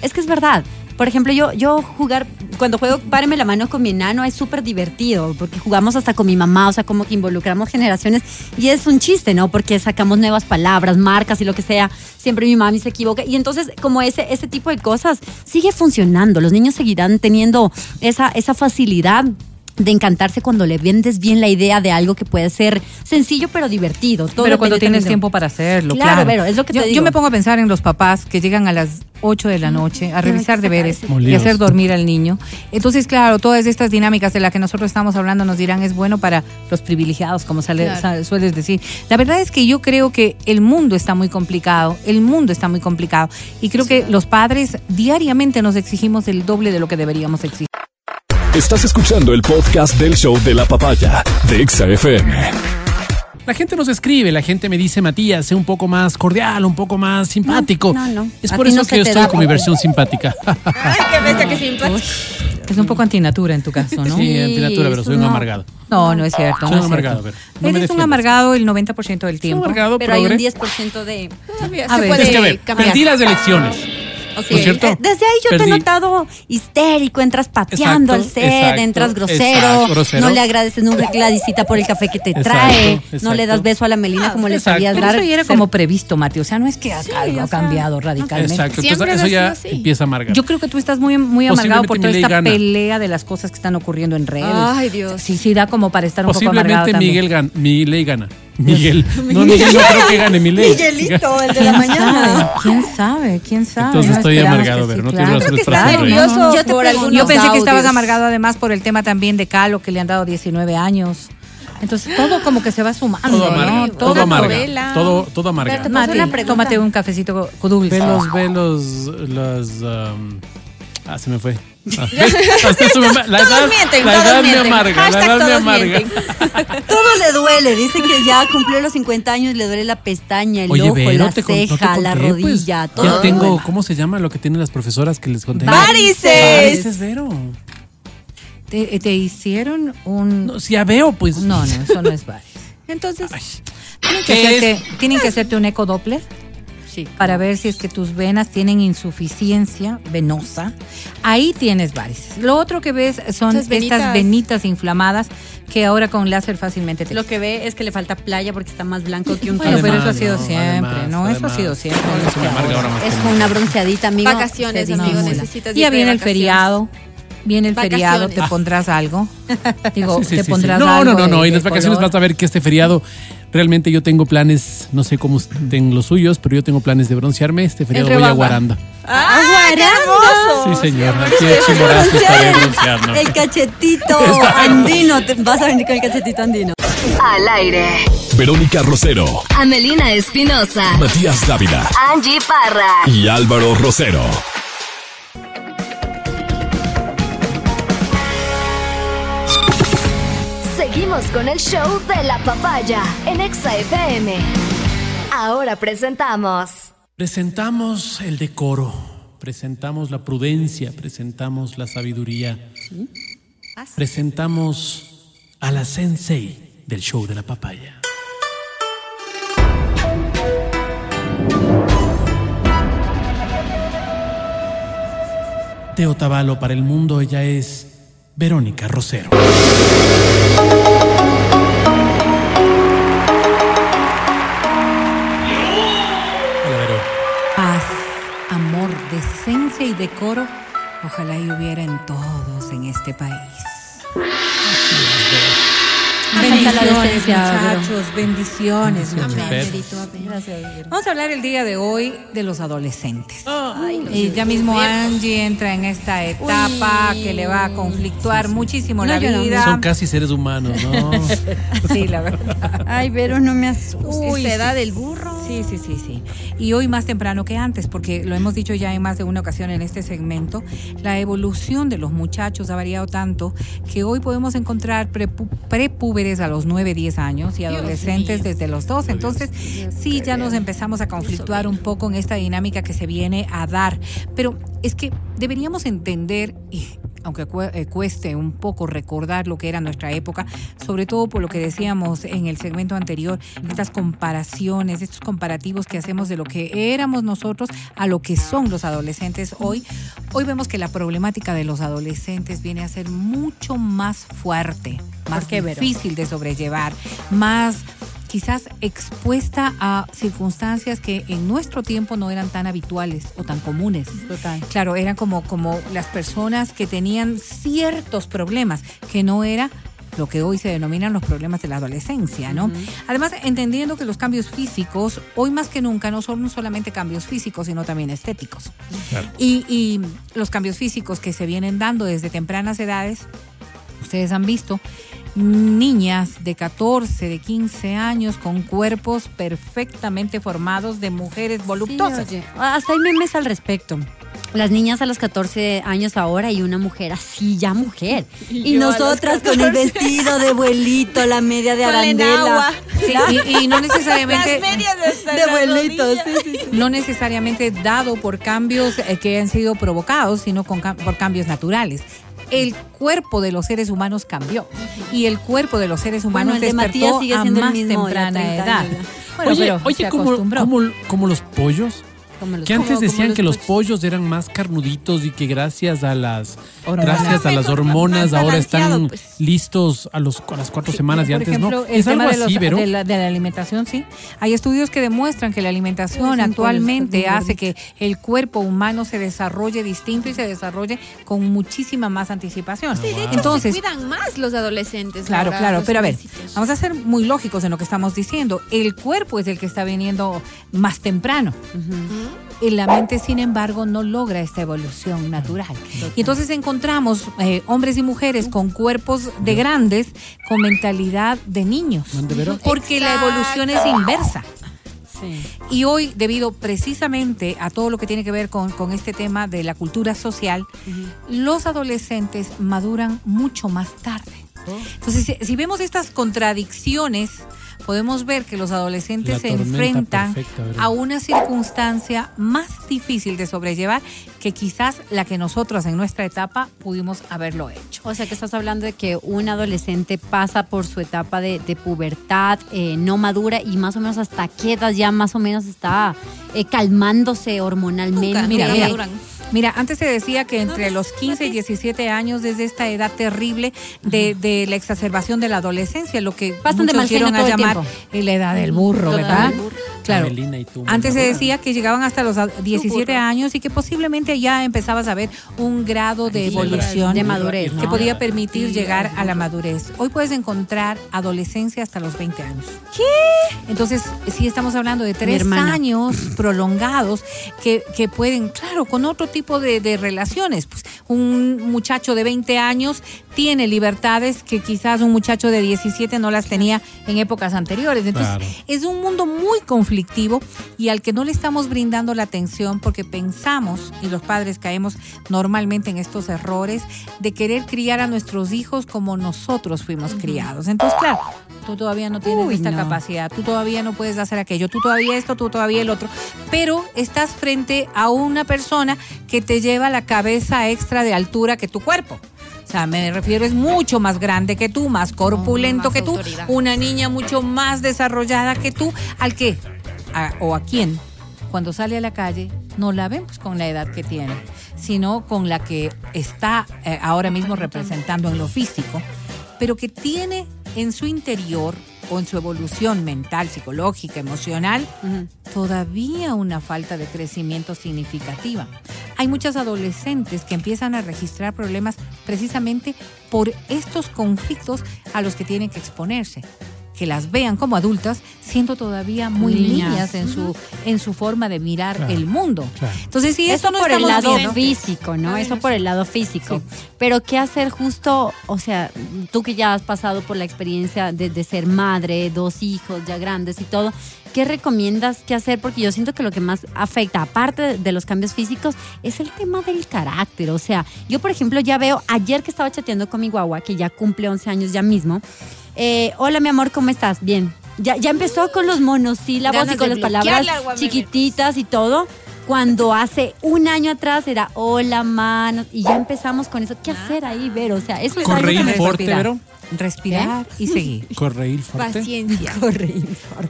Es que es verdad. Por ejemplo, yo, yo jugar, cuando juego Páreme la mano con mi enano es súper divertido, porque jugamos hasta con mi mamá, o sea, como que involucramos generaciones y es un chiste, ¿no? Porque sacamos nuevas palabras, marcas y lo que sea. Siempre mi mami se equivoca. Y entonces, como ese, ese tipo de cosas sigue funcionando. Los niños seguirán teniendo esa, esa facilidad de encantarse cuando le vendes bien la idea de algo que puede ser sencillo pero divertido. Todo pero cuando tienes de- tiempo para hacerlo, Claro, claro. pero es lo que te yo, digo. yo me pongo a pensar en los papás que llegan a las 8 de la noche a revisar deberes y hacer dormir al niño. Entonces, claro, todas estas dinámicas de las que nosotros estamos hablando nos dirán es bueno para los privilegiados, como sale- Claro. sueles decir. La verdad es que yo creo que el mundo está muy complicado, el mundo está muy complicado y creo que los padres diariamente nos exigimos el doble de lo que deberíamos exigir. Estás escuchando el podcast del show de la papaya de Exa FM. La gente nos escribe, la gente me dice, Matías, sé un poco más cordial, un poco más simpático. No, no, no. Es por eso no que se yo estoy da. con mi versión simpática. Ay, qué bestia, qué simpático. Es un poco antinatura en tu caso, ¿no? Sí, antinatura, pero soy un no. amargado. No, no es cierto. Soy no un amargado, ver, no Eres un amargado el 90% del Soy un tiempo. amargado, Pero hay un progre. 10% de... Todavía A se ver, puede Es que a ver, cambiar. perdí las elecciones. Ok. ¿No es cierto? Desde ahí yo te he notado histérico, entras pateando Exacto, al set, exacto, entras grosero, exacto, grosero. no le agradeces nunca la visita por el café que te Exacto, trae, no le das beso a la Melina como le sabías Pero dar. eso ya era Ser- como previsto, Mateo. O sea, no es que algo ha sea, cambiado radicalmente. Exacto, Siempre entonces eso ya así. empieza a amargar. Yo creo que tú estás muy, muy amargado por toda esta gana. pelea de las cosas que están ocurriendo en redes. Ay, Dios. Sí, sí, da como para estar un poco amargado Posiblemente. Miguel gan Milei gana. Miguel. No, Miguel no creo que gane mi ley. Miguelito, el de la ¿Quién mañana. sabe? ¿Quién sabe? ¿Quién sabe? Entonces No estoy amargado, pero sí, no claro. razones para reír. nervioso Yo te por pregunto- Yo pensé que estabas amargado además por el tema también de Calo, que le han dado 19 años. Entonces todo como que se va sumando, Todo amarga, ¿no? todo amarga. Todo, todo amarga. Tómate un cafecito con dulce. Ve los, ve los, los, um, ah, se me fue. ¿Ves? Hasta su mamá- la Todos edad, mienten, la todos edad me mienten. amarga, la edad me amarga. mienten. Todo le duele. Dice que ya cumplió los 50 años y le duele la pestaña, el Oye, ojo, Vero, la te con- no te ceja, la conté, pues, rodilla, todo. Ya le tengo, duele. ¿cómo se llama lo que tienen las profesoras que les conté? Varices. Varices, Vero. ¿Te, te hicieron un...? No, si ya veo, pues. No, no, eso no es varices. Entonces, Tienen que, ¿Qué hacerte, tienen que hacerte un ecodoppler Sí. para ver si es que tus venas tienen insuficiencia venosa. Ahí tienes varices. Lo otro que ves son Esas estas venitas. venitas inflamadas que ahora con láser fácilmente te Lo que ve es que le falta playa porque está más blanco que un Bueno, pero eso ha sido no, siempre, además, ¿no? Eso ha además. sido siempre. No, eso me amarga ahora más Es que con una bronceadita, amigo. Vacaciones, se amigo, disimula. necesitas Ya de viene el vacaciones. feriado. Viene el Vacaciones. feriado, te pondrás algo. Digo, Sí, sí, te sí, sí. pondrás No, algo. no, no, no. de- En las vacaciones color. vas a ver que este feriado realmente yo tengo planes, no sé cómo estén los suyos, pero yo tengo planes de broncearme. Este feriado voy a. Guaranda. ¡Ah, hermoso! Sí, señor. Aquí de Chimborazo estaré bronceando. El cachetito andino. te- Vas a venir con el cachetito andino. Al aire. Verónica Rosero, Amelina Espinosa. Matías Dávila Angie Parra. y Álvaro Rosero. Seguimos con el show de la papaya en Exa FM. Ahora presentamos. Presentamos el decoro, presentamos la prudencia, presentamos la sabiduría, presentamos a la sensei del show de la papaya. De Otavalo para el mundo, ella es Verónica Rosero. Decencia y decoro. Ojalá y hubiera en todos en este país. Decencia, Vero. muchachos, bendiciones, muchachos. Vamos a hablar el día de hoy de los adolescentes. y ya mismo Angie entra en esta etapa Uy. que le va a conflictuar muchísimo No, la no. vida. Son casi seres humanos, ¿no? Sí, la verdad. Ay, Vero, no me asustes. Uy, edad del burro. Sí, sí, sí, sí. Y hoy más temprano que antes, porque lo hemos dicho ya en más de una ocasión en este segmento, la evolución de los muchachos ha variado tanto que hoy podemos encontrar prepúberes a los 9, 10 años y adolescentes desde los 12. Entonces, sí, ya nos empezamos a conflictuar un poco en esta dinámica que se viene a dar. Pero es que deberíamos entender, y aunque eh, cueste un poco recordar lo que era nuestra época, sobre todo por lo que decíamos en el segmento anterior, estas comparaciones, estos comparativos que hacemos de lo que éramos nosotros a lo que son los adolescentes hoy, hoy vemos que la problemática de los adolescentes viene a ser mucho más fuerte, más difícil de sobrellevar, más quizás expuesta a circunstancias que en nuestro tiempo no eran tan habituales o tan comunes. Total. Claro, eran como, como las personas que tenían ciertos problemas, que no era lo que hoy se denominan los problemas de la adolescencia, ¿no? Además, entendiendo que los cambios físicos, hoy más que nunca, no son solamente cambios físicos, sino también estéticos. Claro. Y, y los cambios físicos que se vienen dando desde tempranas edades, ustedes han visto niñas de 14, de 15 años con cuerpos perfectamente formados de mujeres voluptuosas. Sí, oye, hasta hay memes al respecto. Las niñas a los 14 años ahora y una mujer así, ya mujer. Y nosotras con el 14. vestido de abuelito, la media de arandela. Sí, y, y no necesariamente Las medias de, De abuelito, sí, no necesariamente dado por cambios eh, que han sido provocados, sino con por cambios naturales. El cuerpo de los seres humanos cambió y el cuerpo de los seres humanos Bueno, el de despertó Matías sigue a el más mismo, ya temprana 30 edad. Bueno, oye, pero oye se como, acostumbró. como, como los pollos Como los Que antes como- decían que los pollos. pollos eran más carnuditos y que gracias a las Hormonas. gracias a las hormonas ahora están pues. listos a los a las cuatro semanas y antes ejemplo, no. el Es algo tema de, los- así, pero de la, de la alimentación, sí. Hay estudios que demuestran que la alimentación actualmente hace que el cuerpo humano se desarrolle distinto y se desarrolle con muchísima más anticipación. Sí, de hecho, Entonces, se cuidan más los adolescentes. Claro, ahora, claro, los pero a ver, vamos a ser muy lógicos en lo que estamos diciendo. El cuerpo es el que está viniendo más temprano. Y la mente, sin embargo, no logra esta evolución natural. Y entonces encontramos eh, hombres y mujeres con cuerpos de grandes, con mentalidad de niños. Porque la evolución es inversa. Sí. Y hoy, debido precisamente a todo lo que tiene que ver con, con este tema de la cultura social, los adolescentes maduran mucho más tarde. Entonces, si, si vemos estas contradicciones, podemos ver que los adolescentes se enfrentan a una circunstancia más difícil de sobrellevar que quizás la que nosotros en nuestra etapa pudimos haberlo hecho. O sea que estás hablando de que un adolescente pasa por su etapa de, de pubertad, eh, no madura y más o menos hasta qué edad ya más o menos está eh, calmándose hormonalmente. Nunca, Mira, nunca mira, maduran. Mira, antes se decía que entre los 15 y 17 años, desde esta edad terrible de, de la exacerbación de la adolescencia, lo que Pasan de muchos mal genio dieron a el llamar tiempo. eh, la edad del burro, ¿verdad? Claro. Amelina y tú, Antes se decía que llegaban hasta los a- 17 burro. años y que posiblemente ya empezabas a ver un grado de evolución de madurez, que podía permitir llegar a la madurez. Hoy puedes encontrar adolescencia hasta los 20 años. ¿Qué? Entonces, sí estamos hablando de tres años prolongados que, que pueden, claro, con otro tipo de, de relaciones. Pues un muchacho de 20 años tiene libertades que quizás un muchacho de 17 no las tenía en épocas anteriores. Entonces, Claro. es un mundo muy conflictivo y al que no le estamos brindando la atención porque pensamos, y los padres caemos normalmente en estos errores, de querer criar a nuestros hijos como nosotros fuimos criados. Entonces, claro, tú todavía no tienes Uy, esta no. capacidad, tú todavía no puedes hacer aquello, tú todavía esto, tú todavía el otro, pero estás frente a una persona que te lleva la cabeza extra de altura que tu cuerpo. O sea, me refiero, es mucho más grande que tú, más corpulento más que tú, autoridad. una niña mucho más desarrollada que tú, al que, a- o a quien, cuando sale a la calle, no la vemos con la edad que tiene, sino con la que está eh, ahora mismo representando en lo físico, pero que tiene en su interior o en su evolución mental, psicológica, emocional, todavía una falta de crecimiento significativa. Hay muchas adolescentes que empiezan a registrar problemas precisamente por estos conflictos a los que tienen que exponerse. Que las vean como adultas siendo todavía muy Niñas. niñas en su, en su forma de mirar Claro, el mundo. claro. Entonces, si Eso esto no por el lado viendo- físico, ¿no? Eso por el lado físico. Pero ¿qué hacer justo, o sea, tú que ya has pasado por la experiencia de, de ser madre, dos hijos ya grandes y todo, ¿qué recomiendas qué hacer? Porque yo siento que lo que más afecta, aparte de, de los cambios físicos, es el tema del carácter. O sea, yo por ejemplo ya veo, ayer que estaba chateando con mi guagua, que ya cumple 11 años ya mismo, eh, hola mi amor, ¿cómo estás? Bien. Ya, ya empezó con los monosílabos Ganas y con las palabras chiquititas y todo. Cuando hace un año atrás era hola, mano, y ya empezamos con eso. ¿Qué hacer ahí, Vero? O sea, eso es algo que me fuerte, respirar. Respirar y seguir. Correír fuerte. Paciencia. Correír.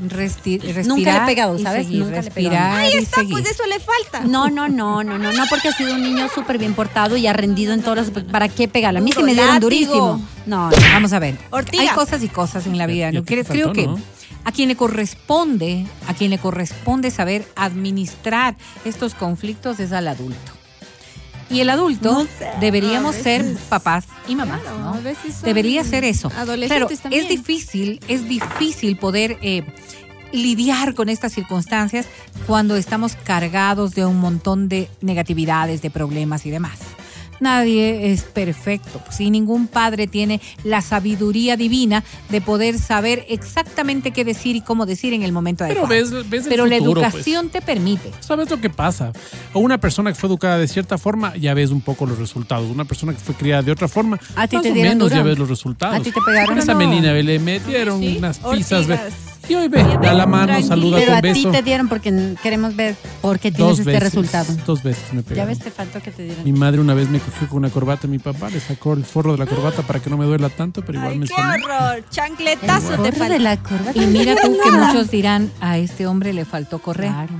Resti- respirar Nunca le he pegado, ¿sabes? seguir, Nunca le he pegado. respirar Ahí y está, seguir. pues eso le falta. No, no, no, no, no, no, porque ha sido un niño súper bien portado y ha rendido en todas las... ¿Para qué pegarle? A mí se me dieron látigo. durísimo. No, no. Vamos a ver. Ortiga. Hay cosas y cosas en la vida. ¿no? Creo, faltó, que ¿no? a quien le corresponde, a quien le corresponde saber administrar estos conflictos es al adulto. Y el adulto No sé. deberíamos ser papás y mamás, Claro, ¿no? a veces son Debería ser eso. Claro, también. es difícil, es difícil poder eh, lidiar con estas circunstancias cuando estamos cargados de un montón de negatividades, de problemas y demás. Nadie es perfecto. Si ningún padre tiene la sabiduría divina de poder saber exactamente qué decir y cómo decir en el momento Pero adecuado. ves, ves el Pero la pues. educación te permite. ¿Sabes lo que pasa? O una persona que fue educada de cierta forma, ya ves un poco los resultados. Una persona que fue criada de otra forma, A ti más te o dieron menos duro. ya ves los resultados. A ti te pegaron. Esa No. Melina le metieron Sí, unas pizzas. ortigas. Y hoy ve, da la mano, Tranquilo. saluda Pero con a ti beso. te dieron porque queremos ver por qué tienes Dos este veces. resultado. Dos veces me Ya pegaron. ves, te faltó que te dieran. Mi madre una vez me cogió con una corbata, mi papá le sacó el forro de la corbata para que no me duela tanto, pero igual Ay, me qué horror. Chancletazo El te forro de la corbata. Y mira tú que muchos dirán, a este hombre le faltó correr. Claro.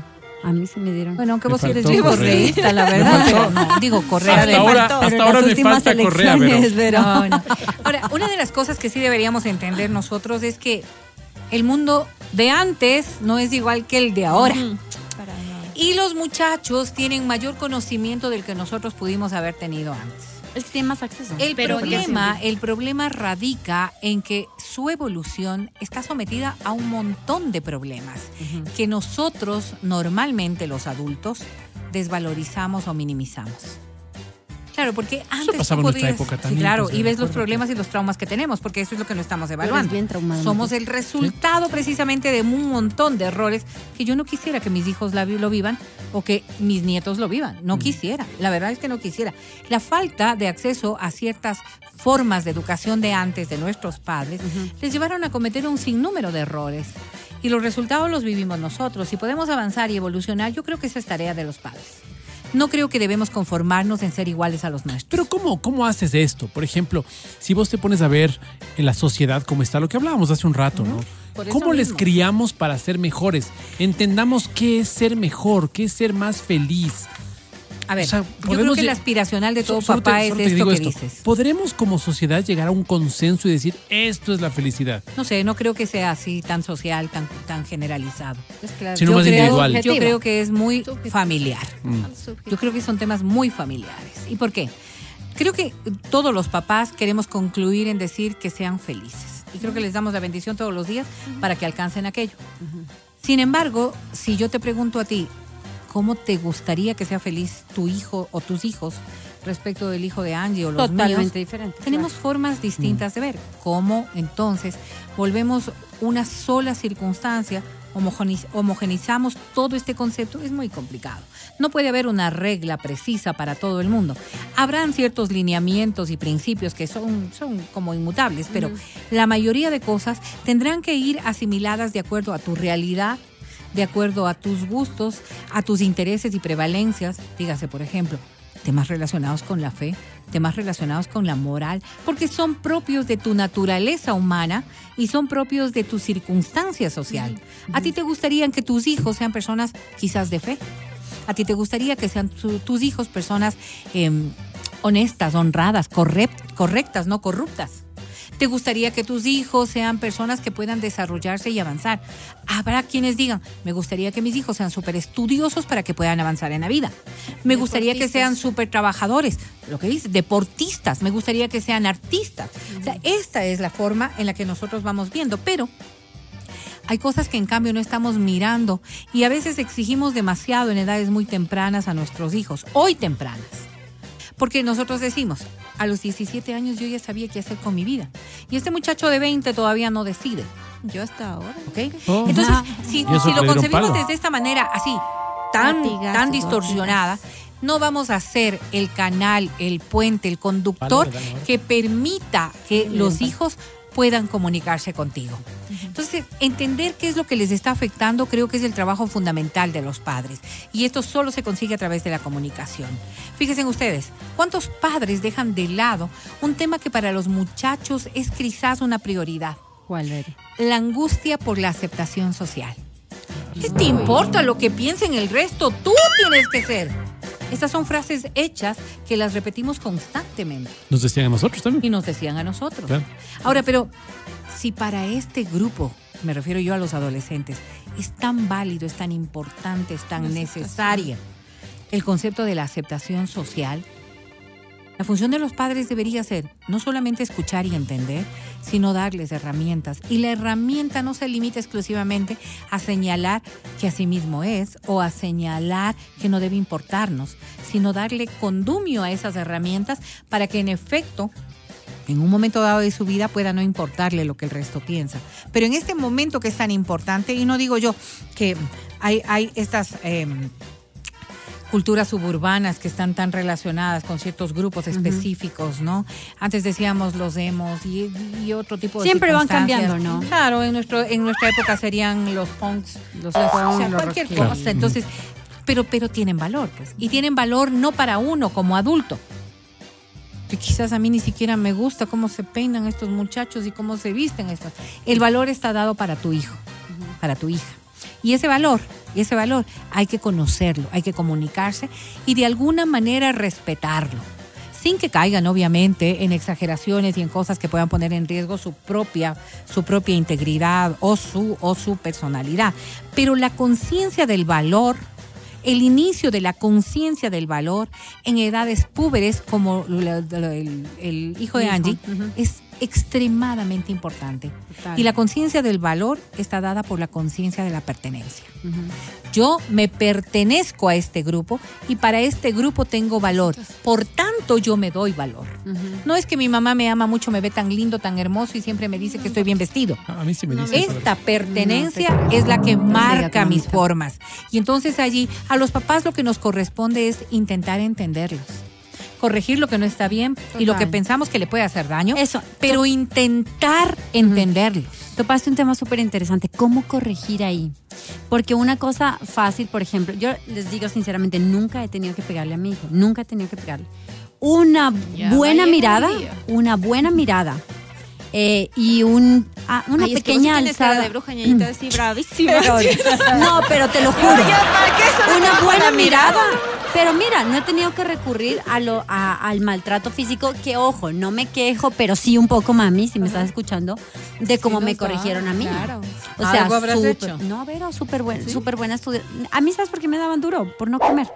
A mí se me dieron. Bueno, aunque vos eres faltó borreísta, la verdad. Me faltó. pero no, digo, Correa Hasta de ahora, Pero hasta en ahora las me últimas falta Correa, pero pero- no. Ahora, una de las cosas que sí deberíamos entender nosotros es que el mundo de antes no es igual que el de ahora. Y los muchachos tienen mayor conocimiento del que nosotros pudimos haber tenido antes. Es que tiene más acceso. El Pero problema, el problema radica en que su evolución está sometida a un montón de problemas que nosotros normalmente los adultos desvalorizamos o minimizamos. Claro, porque antes pasaba tú en nuestra época sí, también, claro, pues, y ves los problemas y los traumas que tenemos, porque eso es lo que no estamos evaluando. bien Somos el resultado precisamente de un montón de errores que yo no quisiera que mis hijos lo vivan o que mis nietos lo vivan. Mm. No quisiera, la verdad es que no quisiera. La falta de acceso a ciertas formas de educación de antes de nuestros padres les llevaron a cometer un sinnúmero de errores. Y los resultados los vivimos nosotros. Si podemos avanzar y evolucionar, yo creo que esa es tarea de los padres. No creo que debemos conformarnos en ser iguales a los nuestros. Pero ¿cómo, ¿cómo haces esto? Por ejemplo, si vos te pones a ver en la sociedad cómo está, lo que hablábamos hace un rato, ¿no? ¿Cómo les criamos para ser mejores? Entendamos qué es ser mejor, qué es ser más feliz. A ver, O sea, yo creo que el aspiracional de todo te- papá es esto que esto. dices. ¿Podremos como sociedad llegar a un consenso y decir esto es la felicidad? No sé, no creo que sea así tan social, tan, tan generalizado. Es claro. Sino yo, más creo, individual. yo creo que es muy Subjetivo. familiar. Yo creo que son temas muy familiares. ¿Y por qué? Creo que todos los papás queremos concluir en decir que sean felices. Y creo que les damos la bendición todos los días para que alcancen aquello. Sin embargo, si yo te pregunto a ti, ¿cómo te gustaría que sea feliz tu hijo o tus hijos respecto del hijo de Angie o los Totalmente míos? diferente. Tenemos formas distintas de ver. ¿Cómo entonces volvemos una sola circunstancia, homogeniz- homogenizamos todo este concepto? Es muy complicado. No puede haber una regla precisa para todo el mundo. Habrán ciertos lineamientos y principios que son, son como inmutables, pero la mayoría de cosas tendrán que ir asimiladas de acuerdo a tu realidad, de acuerdo a tus gustos, a tus intereses y prevalencias. Dígase, por ejemplo, temas relacionados con la fe, temas relacionados con la moral, porque son propios de tu naturaleza humana y son propios de tu circunstancia social. ¿A ti te gustaría que tus hijos sean personas quizás de fe? ¿A ti te gustaría que sean tu- tus hijos personas em, honestas, honradas, correct- correctas, no corruptas? ¿Te gustaría que tus hijos sean personas que puedan desarrollarse y avanzar? Habrá quienes digan, me gustaría que mis hijos sean súper estudiosos para que puedan avanzar en la vida. Me gustaría que sean súper trabajadores, lo que dice, deportistas. Me gustaría que sean artistas. O sea, esta es la forma en la que nosotros vamos viendo, pero hay cosas que en cambio no estamos mirando y a veces exigimos demasiado en edades muy tempranas a nuestros hijos, hoy tempranas. Porque nosotros decimos, a los 17 años yo ya sabía qué hacer con mi vida. Y este muchacho de 20 todavía no decide. Yo hasta ahora. ¿ok? Oh. Entonces, si, lo concebimos desde esta manera, así, tan, tan distorsionada, no vamos a ser el canal, el puente, el conductor que permita que los hijos puedan comunicarse contigo. Entonces, entender qué es lo que les está afectando creo que es el trabajo fundamental de los padres. Y esto solo se consigue a través de la comunicación. Fíjense ustedes, ¿cuántos padres dejan de lado un tema que para los muchachos es quizás una prioridad? ¿Cuál era? La angustia por la aceptación social. ¿Qué te importa lo que piensen el resto? Tú tienes que ser. Estas son frases hechas que las repetimos constantemente Nos decían a nosotros también. y nos decían a nosotros. Claro. Ahora, pero si para este grupo, me refiero yo a los adolescentes, es tan válido, es tan importante, es tan necesaria el concepto de la aceptación social, la función de los padres debería ser no solamente escuchar y entender, sino darles herramientas. Y la herramienta no se limita exclusivamente a señalar que así mismo es o a señalar que no debe importarnos, sino darle condumio a esas herramientas para que en efecto en un momento dado de su vida pueda no importarle lo que el resto piensa. Pero en este momento que es tan importante, y no digo yo que hay, hay estas em, culturas suburbanas que están tan relacionadas con ciertos grupos específicos, ¿no? Antes decíamos los emos y, y otro tipo de Siempre van cambiando, ¿no? Claro, en, nuestro, en nuestra época serían los punks, los, Los o sea, los cualquier cosa. Entonces, pero, pero tienen valor, pues. Y tienen valor no para uno como adulto, que quizás a mí ni siquiera me gusta cómo se peinan estos muchachos y cómo se visten estos. El valor está dado para tu hijo, para tu hija. Y ese valor ese valor hay que conocerlo, hay que comunicarse y de alguna manera respetarlo. Sin que caigan, obviamente, en exageraciones y en cosas que puedan poner en riesgo su propia, su propia integridad o su, o su personalidad. Pero la conciencia del valor, el inicio de la conciencia del valor en edades púberes como el, el hijo de Angie es extremadamente importante. Total. Y la conciencia del valor está dada por la conciencia de la pertenencia. Yo me pertenezco a este grupo y para este grupo tengo valor. Por tanto, yo me doy valor. No es que mi mamá me ama mucho, me ve tan lindo, tan hermoso y siempre me dice que estoy bien vestido. A a mí sí me dice. Esta pertenencia No te- es la que no marca mis formas. Y entonces allí a los papás lo que nos corresponde es intentar entenderlos. Corregir lo que no está bien y lo que pensamos que le puede hacer daño, Eso. pero intentar entenderlos. Topaste un tema súper interesante, ¿cómo corregir ahí? Porque una cosa fácil, por ejemplo, yo les digo sinceramente, nunca he tenido que pegarle a mi hijo, nunca he tenido que pegarle. Una Ya buena mirada, una buena mirada eh, y un, ah, una Ay, es que vos sí pequeña alzada. de bruja, ñañita, así bravísima. no, pero te lo juro. Una buena mirada. Pero mira, no he tenido que recurrir a lo, a- al maltrato físico, que ojo, no me quejo, pero sí un poco, mami, si me estás escuchando, de cómo me da, corrigieron a mí. claro. O sea, Algo habrás hecho. No, pero súper buena, súper buena estudiante. A mí, ¿sabes por qué me daban duro? Por no comer.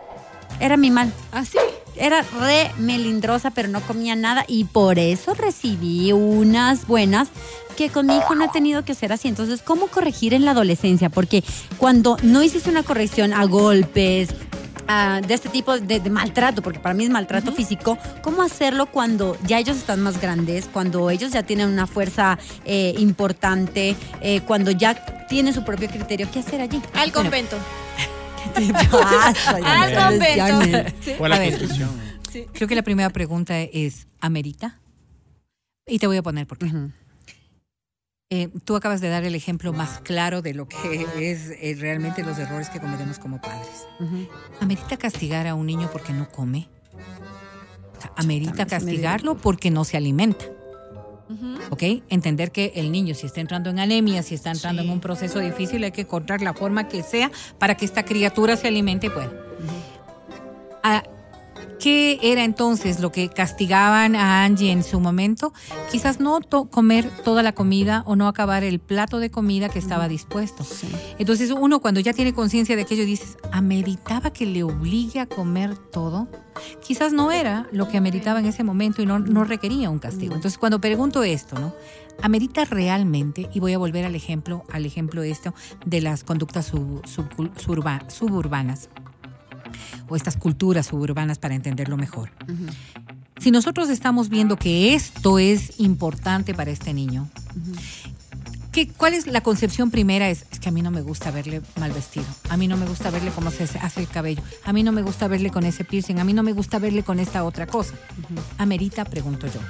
Era mi mal. Así. Era re melindrosa, pero no comía nada y por eso recibí unas buenas que con mi hijo no he tenido que ser así. Entonces, ¿cómo corregir en la adolescencia? Porque cuando no hiciste una corrección a golpes, a- de este tipo de, de maltrato, porque para mí es maltrato físico, ¿cómo hacerlo cuando ya ellos están más grandes, cuando ellos ya tienen una fuerza eh, importante, eh, cuando ya tienen su propio criterio? ¿Qué hacer allí? Al convento. ¿qué te pasa? Ya Al no sabes, convento. Janet. Sí. O a la. Creo que la primera pregunta es, ¿amerita? Y te voy a poner por qué. Eh, tú acabas de dar el ejemplo más claro de lo que es eh, realmente los errores que cometemos como padres. ¿Amerita castigar a un niño porque no come? O sea, ¿Amerita castigarlo porque no se alimenta? ¿Ok? Entender que el niño, si está entrando en anemia, si está entrando en un proceso difícil, hay que encontrar la forma que sea para que esta criatura se alimente y pueda. Ah, ¿Qué era entonces lo que castigaban a Angie en su momento? Quizás no to- comer toda la comida o no acabar el plato de comida que estaba dispuesto. Entonces uno cuando ya tiene conciencia de aquello dices, ¿ameritaba que le obligue a comer todo? Quizás no era lo que ameritaba en ese momento y no, no requería un castigo. Entonces cuando pregunto esto, ¿no? ¿Amerita realmente? Y voy a volver al ejemplo, al ejemplo esto de las conductas sub- suburbanas o estas culturas suburbanas para entenderlo mejor. Si nosotros estamos viendo que esto es importante para este niño, ¿qué- ¿cuál es la concepción primera? Es, es que a mí no me gusta verle mal vestido, a mí no me gusta verle cómo se hace el cabello, a mí no me gusta verle con ese piercing, a mí no me gusta verle con esta otra cosa. Amerita, pregunto yo.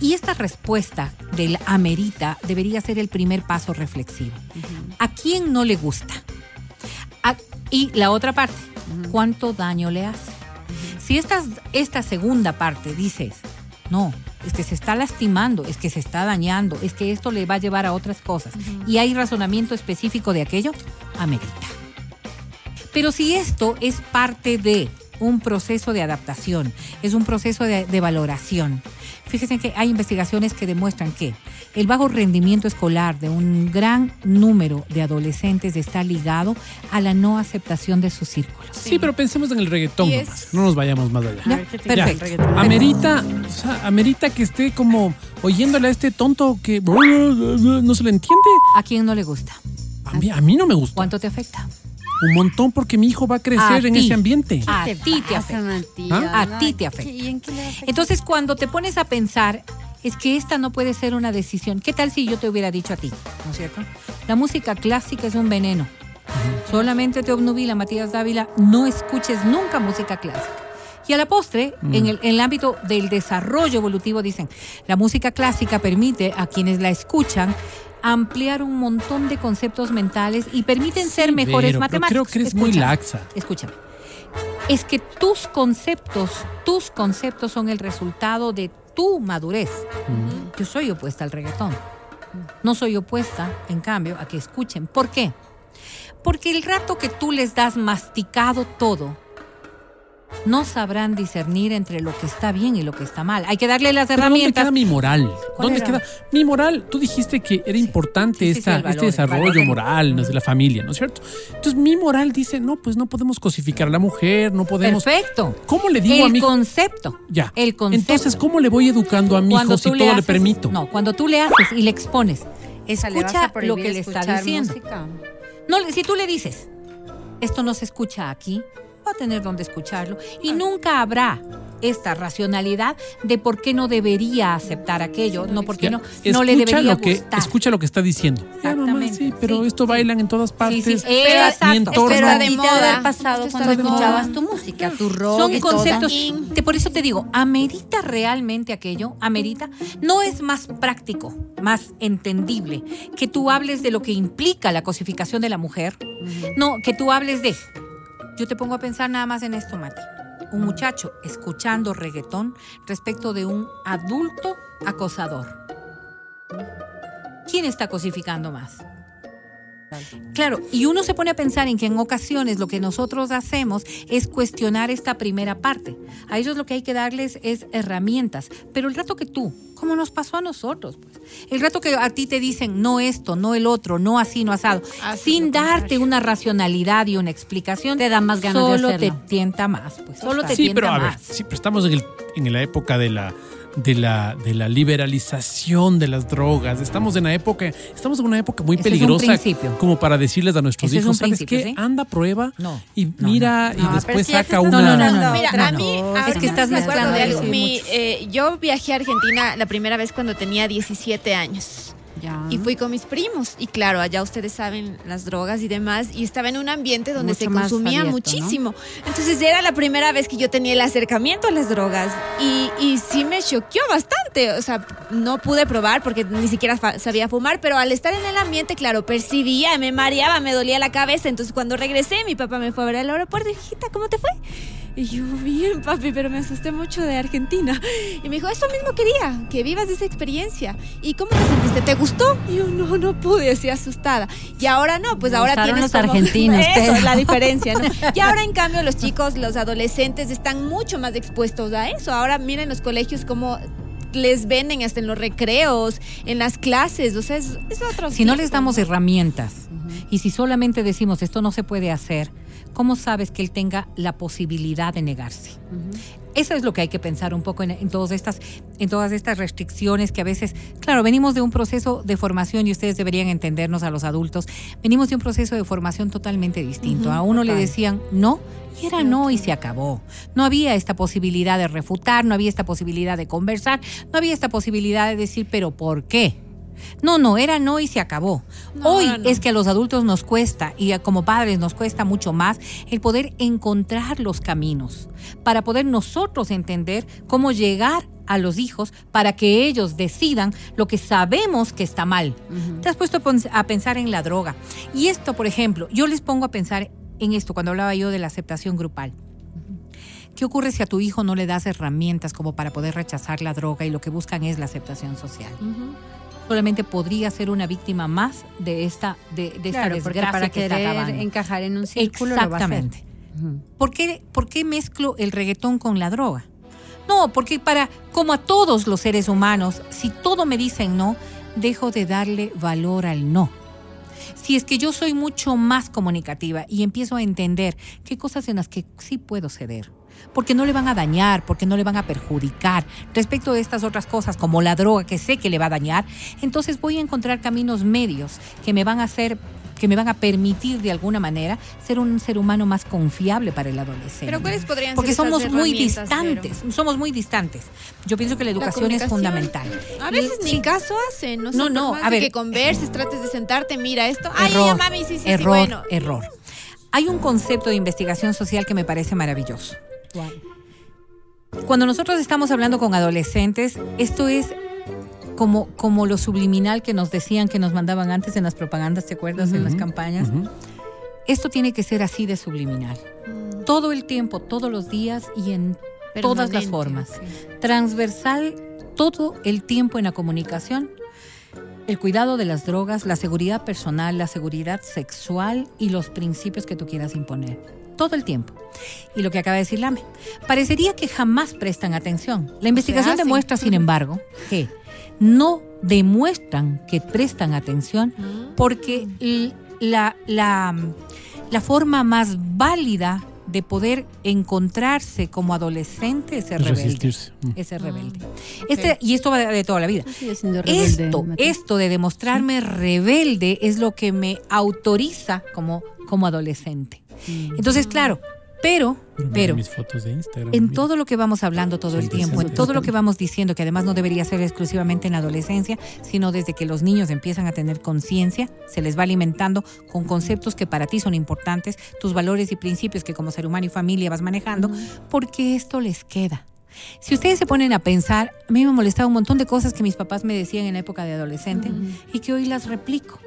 Y esta respuesta del amerita debería ser el primer paso reflexivo. ¿A quién no le gusta? A- y la otra parte, ¿cuánto daño le hace? Si esta, esta segunda parte dices, no, es que se está lastimando, es que se está dañando, es que esto le va a llevar a otras cosas, y hay razonamiento específico de aquello, amerita. Pero si esto es parte de un proceso de adaptación, es un proceso de, de valoración, fíjense que hay investigaciones que demuestran que el bajo rendimiento escolar de un gran número de adolescentes está ligado a la no aceptación de sus círculos. Sí, pero pensemos en el reggaetón es- nomás. No nos vayamos más allá. Ya, ver, ¿qué te Ya. dice el perfecto. Amerita, o sea, amerita que esté como oyéndole a este tonto que no se le entiende. ¿A quién no le gusta? A mí, a mí no me gusta. ¿Cuánto te afecta? Un montón porque mi hijo va a crecer A en ti. ese ambiente. A ¿Qué ti te pasa, afecta. ¿Ah? A ti te afecta. ¿y en qué le afecta? Entonces, cuando te pones a pensar, es que esta no puede ser una decisión. ¿Qué tal si yo te hubiera dicho a ti? ¿No es cierto? La música clásica es un veneno. Solamente te obnubila, Matías Dávila, no escuches nunca música clásica. Y a la postre, en, el, en el ámbito del desarrollo evolutivo, dicen, la música clásica permite a quienes la escuchan ampliar un montón de conceptos mentales y permiten ser mejores Pero- pero matemáticos. creo que eres muy laxa. Escúchame. Es que tus conceptos, tus conceptos son el resultado de tu madurez. Yo soy opuesta al reggaetón. No soy opuesta, en cambio, a que escuchen. ¿Por qué? Porque el rato que tú les das masticado todo, no sabrán discernir entre lo que está bien y lo que está mal. Hay que darle las Pero ¿Dónde herramientas. queda mi moral? ¿Dónde era? queda mi moral? Tú dijiste que era importante Sí, sí, sí, esta, valor, este desarrollo moral de la familia, ¿no es cierto? Entonces mi moral dice, no, pues no podemos cosificar a la mujer, no podemos... Perfecto. ¿Cómo le digo a el mi concepto. Ya. El concepto. Entonces, ¿cómo le voy educando a mi hijo si todo le permito? No, cuando tú le haces y le expones, ¿Le vas a escucha lo que le está diciendo. música? No, si tú le dices, esto no se escucha aquí, va a tener donde escucharlo. Y nunca habrá esta racionalidad de por qué no debería aceptar aquello, no porque Ya, no, no le escucha debería lo que, gustar. Escucha lo que está diciendo. Ya, mamá, Exactamente, sí, pero sí, esto bailan en todas partes. Sí, sí, Mi exacto. entorno. Pero a de moda. pasado cuando escuchabas tu música, tu rock Son conceptos. In. te- por eso te digo, amerita realmente aquello, amerita. No es más práctico, más entendible que tú hables de lo que implica la cosificación de la mujer. No, que tú hables de. Yo te pongo a pensar nada más en esto, Mati. Un muchacho escuchando reggaetón respecto de un adulto acosador. ¿Quién está cosificando más? Claro, y uno se pone a pensar en que en ocasiones lo que nosotros hacemos es cuestionar esta primera parte. A ellos lo que hay que darles es herramientas, pero el rato que tú, como nos pasó a nosotros, pues, el rato que a ti te dicen no esto, no el otro, no así, no asado, sin darte una racionalidad y una explicación, Te da más ganas de solo te hacerlo. tienta más, pues, solo te Sí, tienta pero a ver, más. sí, pero estamos en, el- en la época de la, de la, de la liberalización de las drogas. Estamos en la época, estamos en una época muy Ese es un peligrosa principio. como para decirles a nuestros Ese es un hijos, ¿sabes principio, qué? ¿sí? Anda, prueba No, y no, mira no. y No, después si saca una... hablando de Mira, otra a mí, Es que estás mezclando algo. Mi, eh, yo viajé a Argentina la primera vez cuando tenía 17 años. Ya. Y fui con mis primos. Y claro, allá ustedes saben las drogas y demás. Y estaba en un ambiente donde Mucho se consumía abierto, muchísimo. Entonces era la primera vez que yo tenía el acercamiento a las drogas. Y, y sí me choqueó bastante. O sea, no pude probar porque ni siquiera sabía fumar. Pero al estar en el ambiente, claro, percibía, me mareaba, me dolía la cabeza. Entonces cuando regresé, mi papá me fue a ver al aeropuerto. Hijita, ¿cómo te fue? Y yo, bien, papi, pero me asusté mucho de Argentina. Y me dijo, eso mismo quería, que vivas esa experiencia. ¿Y cómo te sentiste? ¿Te gustó? Y yo, no, no pude, así asustada. Y ahora no, pues Me ahora tienes los como- argentinos, Eso pero- es la diferencia, ¿no? Y ahora, en cambio, los chicos, los adolescentes están mucho más expuestos a eso. Ahora miren los colegios como les venden hasta en los recreos, en las clases, o sea, es, es otro Si no les damos ¿no? herramientas y si solamente decimos esto no se puede hacer, ¿cómo sabes que él tenga la posibilidad de negarse? Eso es lo que hay que pensar un poco en, en todas estas, en todas estas restricciones que a veces, claro, venimos de un proceso de formación y ustedes deberían entendernos a los adultos, venimos de un proceso de formación totalmente distinto. a uno le decían no y era no y se acabó. No había esta posibilidad de refutar, no había esta posibilidad de conversar, no había esta posibilidad de decir, pero ¿por qué? No, no, era no y se acabó. No, Hoy no. es que a los adultos nos cuesta y como padres nos cuesta mucho más el poder encontrar los caminos para poder nosotros entender cómo llegar a los hijos para que ellos decidan lo que sabemos que está mal. Te has puesto a pensar en la droga. Y esto, por ejemplo, yo les pongo a pensar en esto cuando hablaba yo de la aceptación grupal. ¿Qué ocurre si a tu hijo no le das herramientas como para poder rechazar la droga y lo que buscan es la aceptación social? Solamente podría ser una víctima más de esta, de, Claro, desgracia para que está querer acabando. encajar en un círculo lo va a hacer. Exactamente. Ujú. ¿Por qué, ¿Por qué mezclo el reggaetón con la droga? No, porque para, como a todos los seres humanos, si todo me dicen no, dejo de darle valor al no. Si es que yo soy mucho más comunicativa y empiezo a entender qué cosas en las que sí puedo ceder, porque no le van a dañar, porque no le van a perjudicar, respecto de estas otras cosas como la droga que sé que le va a dañar, entonces voy a encontrar caminos medios que me van a hacer que me van a permitir de alguna manera ser un ser humano más confiable para el adolescente. Pero ¿cuáles podrían Porque ser somos muy distantes, somos muy distantes. Yo pienso que la educación es fundamental. A veces Y- ni sí. caso hacen, no, No, no, a ver. que converses, trates de sentarte, mira esto. Ay, error, ya, mami, sí, sí, sí, error, bueno. error. Hay un concepto de investigación social que me parece maravilloso. Cuando nosotros estamos hablando con adolescentes, esto es como, como lo subliminal que nos decían que nos mandaban antes en las propagandas, ¿te acuerdas? En las campañas. Esto tiene que ser así de subliminal. Mm, Todo el tiempo, todos los días y en todas las formas. sí. Transversal todo el tiempo en la comunicación. el cuidado de las drogas, la seguridad personal, la seguridad sexual y los principios que tú quieras imponer. Todo el tiempo. Y lo que acaba de decir Lame, parecería que jamás prestan atención. La investigación demuestra, sin embargo, que no demuestran que prestan atención porque l- la, la, la forma más válida de poder encontrarse como adolescente es ser Es rebelde. resistirse. Mm. Es ser rebelde. Este, y esto va de, de toda la vida. Rebelde, Esto, Mateo. esto de demostrarme rebelde es lo que me autoriza como, como adolescente. Entonces, claro, pero, pero, mis fotos de Instagram. en mira. todo lo que vamos hablando todo el tiempo, en todo lo que vamos diciendo, que además no debería ser exclusivamente en la adolescencia, sino desde que los niños empiezan a tener conciencia, se les va alimentando con conceptos que para ti son importantes, tus valores y principios que como ser humano y familia vas manejando, porque esto les queda. Si ustedes se ponen a pensar, a mí me molestaba un montón de cosas que mis papás me decían en la época de adolescente y que hoy las replico.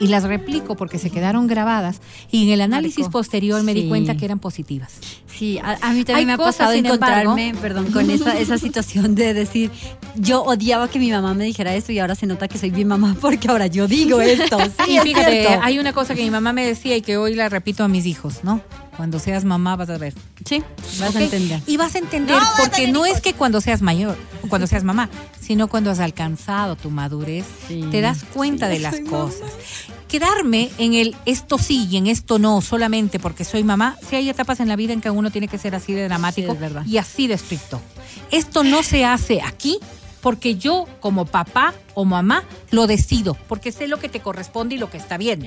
Y las replico porque se quedaron grabadas y en el análisis posterior me di cuenta que eran positivas. Sí, a, a mí también Hay me ha pasado sin encontrarme, perdón, con esa, esa situación de decir, yo odiaba que mi mamá me dijera esto y ahora se nota que soy mi mamá porque ahora yo digo esto. Sí, Y fíjate, hay una cosa que mi mamá me decía y que hoy la repito a mis hijos, ¿no? Cuando seas mamá vas a ver. Sí, vas a entender. Y vas a entender porque no es que cuando seas mayor o cuando seas mamá, sino cuando has alcanzado tu madurez, Sí. te das cuenta de las cosas. Quedarme en el esto sí y en esto no solamente porque soy mamá, si hay etapas en la vida en que uno tiene que ser así de dramático Sí, y así de estricto. Esto no se hace aquí porque yo como papá o mamá lo decido, porque sé lo que te corresponde y lo que está bien.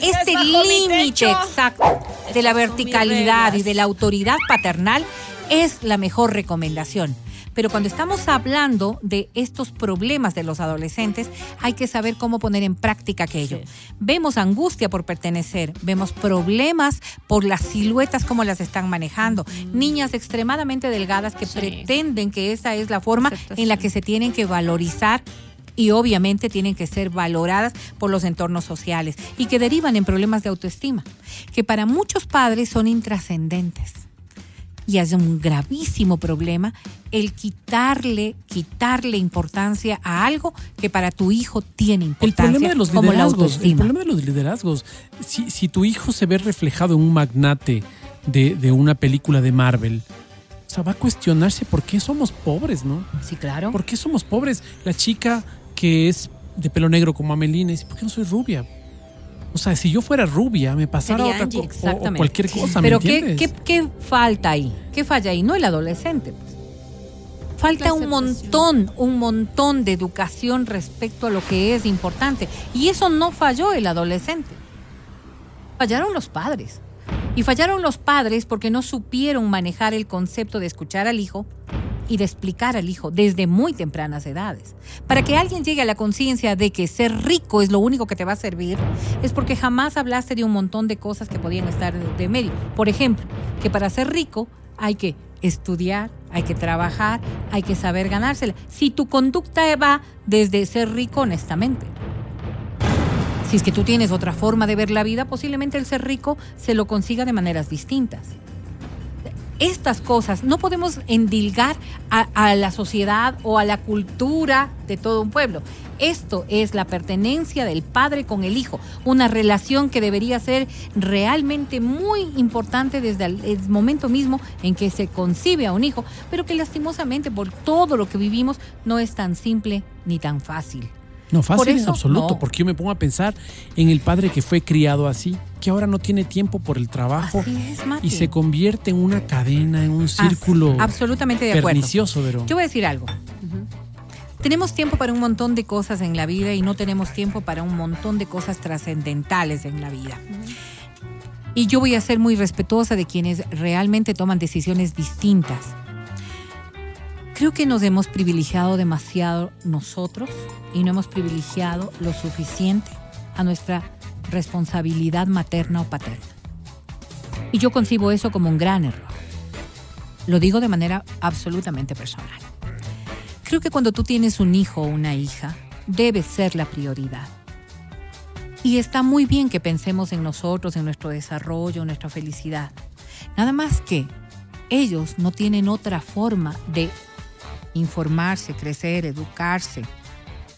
Este límite exacto de la verticalidad y de la autoridad paternal es la mejor recomendación. Pero cuando estamos hablando de estos problemas de los adolescentes, hay que saber cómo poner en práctica aquello. Vemos angustia por pertenecer, vemos problemas por las siluetas, cómo las están manejando. Niñas extremadamente delgadas que pretenden que esa es la forma en la que se tienen que valorizar y obviamente tienen que ser valoradas por los entornos sociales y que derivan en problemas de autoestima, que para muchos padres son intrascendentes. Y es un gravísimo problema el quitarle, quitarle importancia a algo que para tu hijo tiene El importancia, problema de los como liderazgos, el problema de los liderazgos, si, si tu hijo se ve reflejado en un magnate de, de una película de Marvel, o sea, va a cuestionarse por qué somos pobres, ¿no? Sí, claro. ¿Por qué somos pobres? La chica que es de pelo negro como Amelina dice, ¿por qué no soy rubia? O sea, si yo fuera rubia, me pasara Sería otra Angie, cosa o, exactamente. cualquier cosa, ¿me Pero ¿qué, entiendes? qué, qué falta ahí? ¿Qué falla ahí? No el adolescente. pues. Falta un montón, un montón de educación respecto a lo que es importante. Y eso no falló el adolescente. Fallaron los padres. Y fallaron los padres porque no supieron manejar el concepto de escuchar al hijo y de explicar al hijo desde muy tempranas edades. Para que alguien llegue a la conciencia de que ser rico es lo único que te va a servir, es porque jamás hablaste de un montón de cosas que podían estar de, medio. Por ejemplo, que para ser rico hay que estudiar, hay que trabajar, hay que saber ganársela. Si tu conducta va desde ser rico honestamente. Si es que tú tienes otra forma de ver la vida, posiblemente el ser rico se lo consiga de maneras distintas. Estas cosas no podemos endilgar a, la sociedad o a la cultura de todo un pueblo. Esto es la pertenencia del padre con el hijo, una relación que debería ser realmente muy importante desde el momento mismo en que se concibe a un hijo, pero que lastimosamente por todo lo que vivimos no es tan simple ni tan fácil. No, fácil Por en absoluto, no. porque yo me pongo a pensar en el padre que fue criado así, que ahora no tiene tiempo por el trabajo es, y se convierte en una cadena, en un círculo absolutamente de acuerdo. pernicioso, pero Yo voy a decir algo. Tenemos tiempo para un montón de cosas en la vida y no tenemos tiempo para un montón de cosas trascendentales en la vida. Y yo voy a ser muy respetuosa de quienes realmente toman decisiones distintas. Creo que nos hemos privilegiado demasiado nosotros y no hemos privilegiado lo suficiente a nuestra responsabilidad materna o paterna. Y yo concibo eso como un gran error. Lo digo de manera absolutamente personal. Creo que cuando tú tienes un hijo o una hija, debe ser la prioridad. Y está muy bien que pensemos en nosotros, en nuestro desarrollo, en nuestra felicidad. Nada más que ellos no tienen otra forma de informarse, crecer, educarse,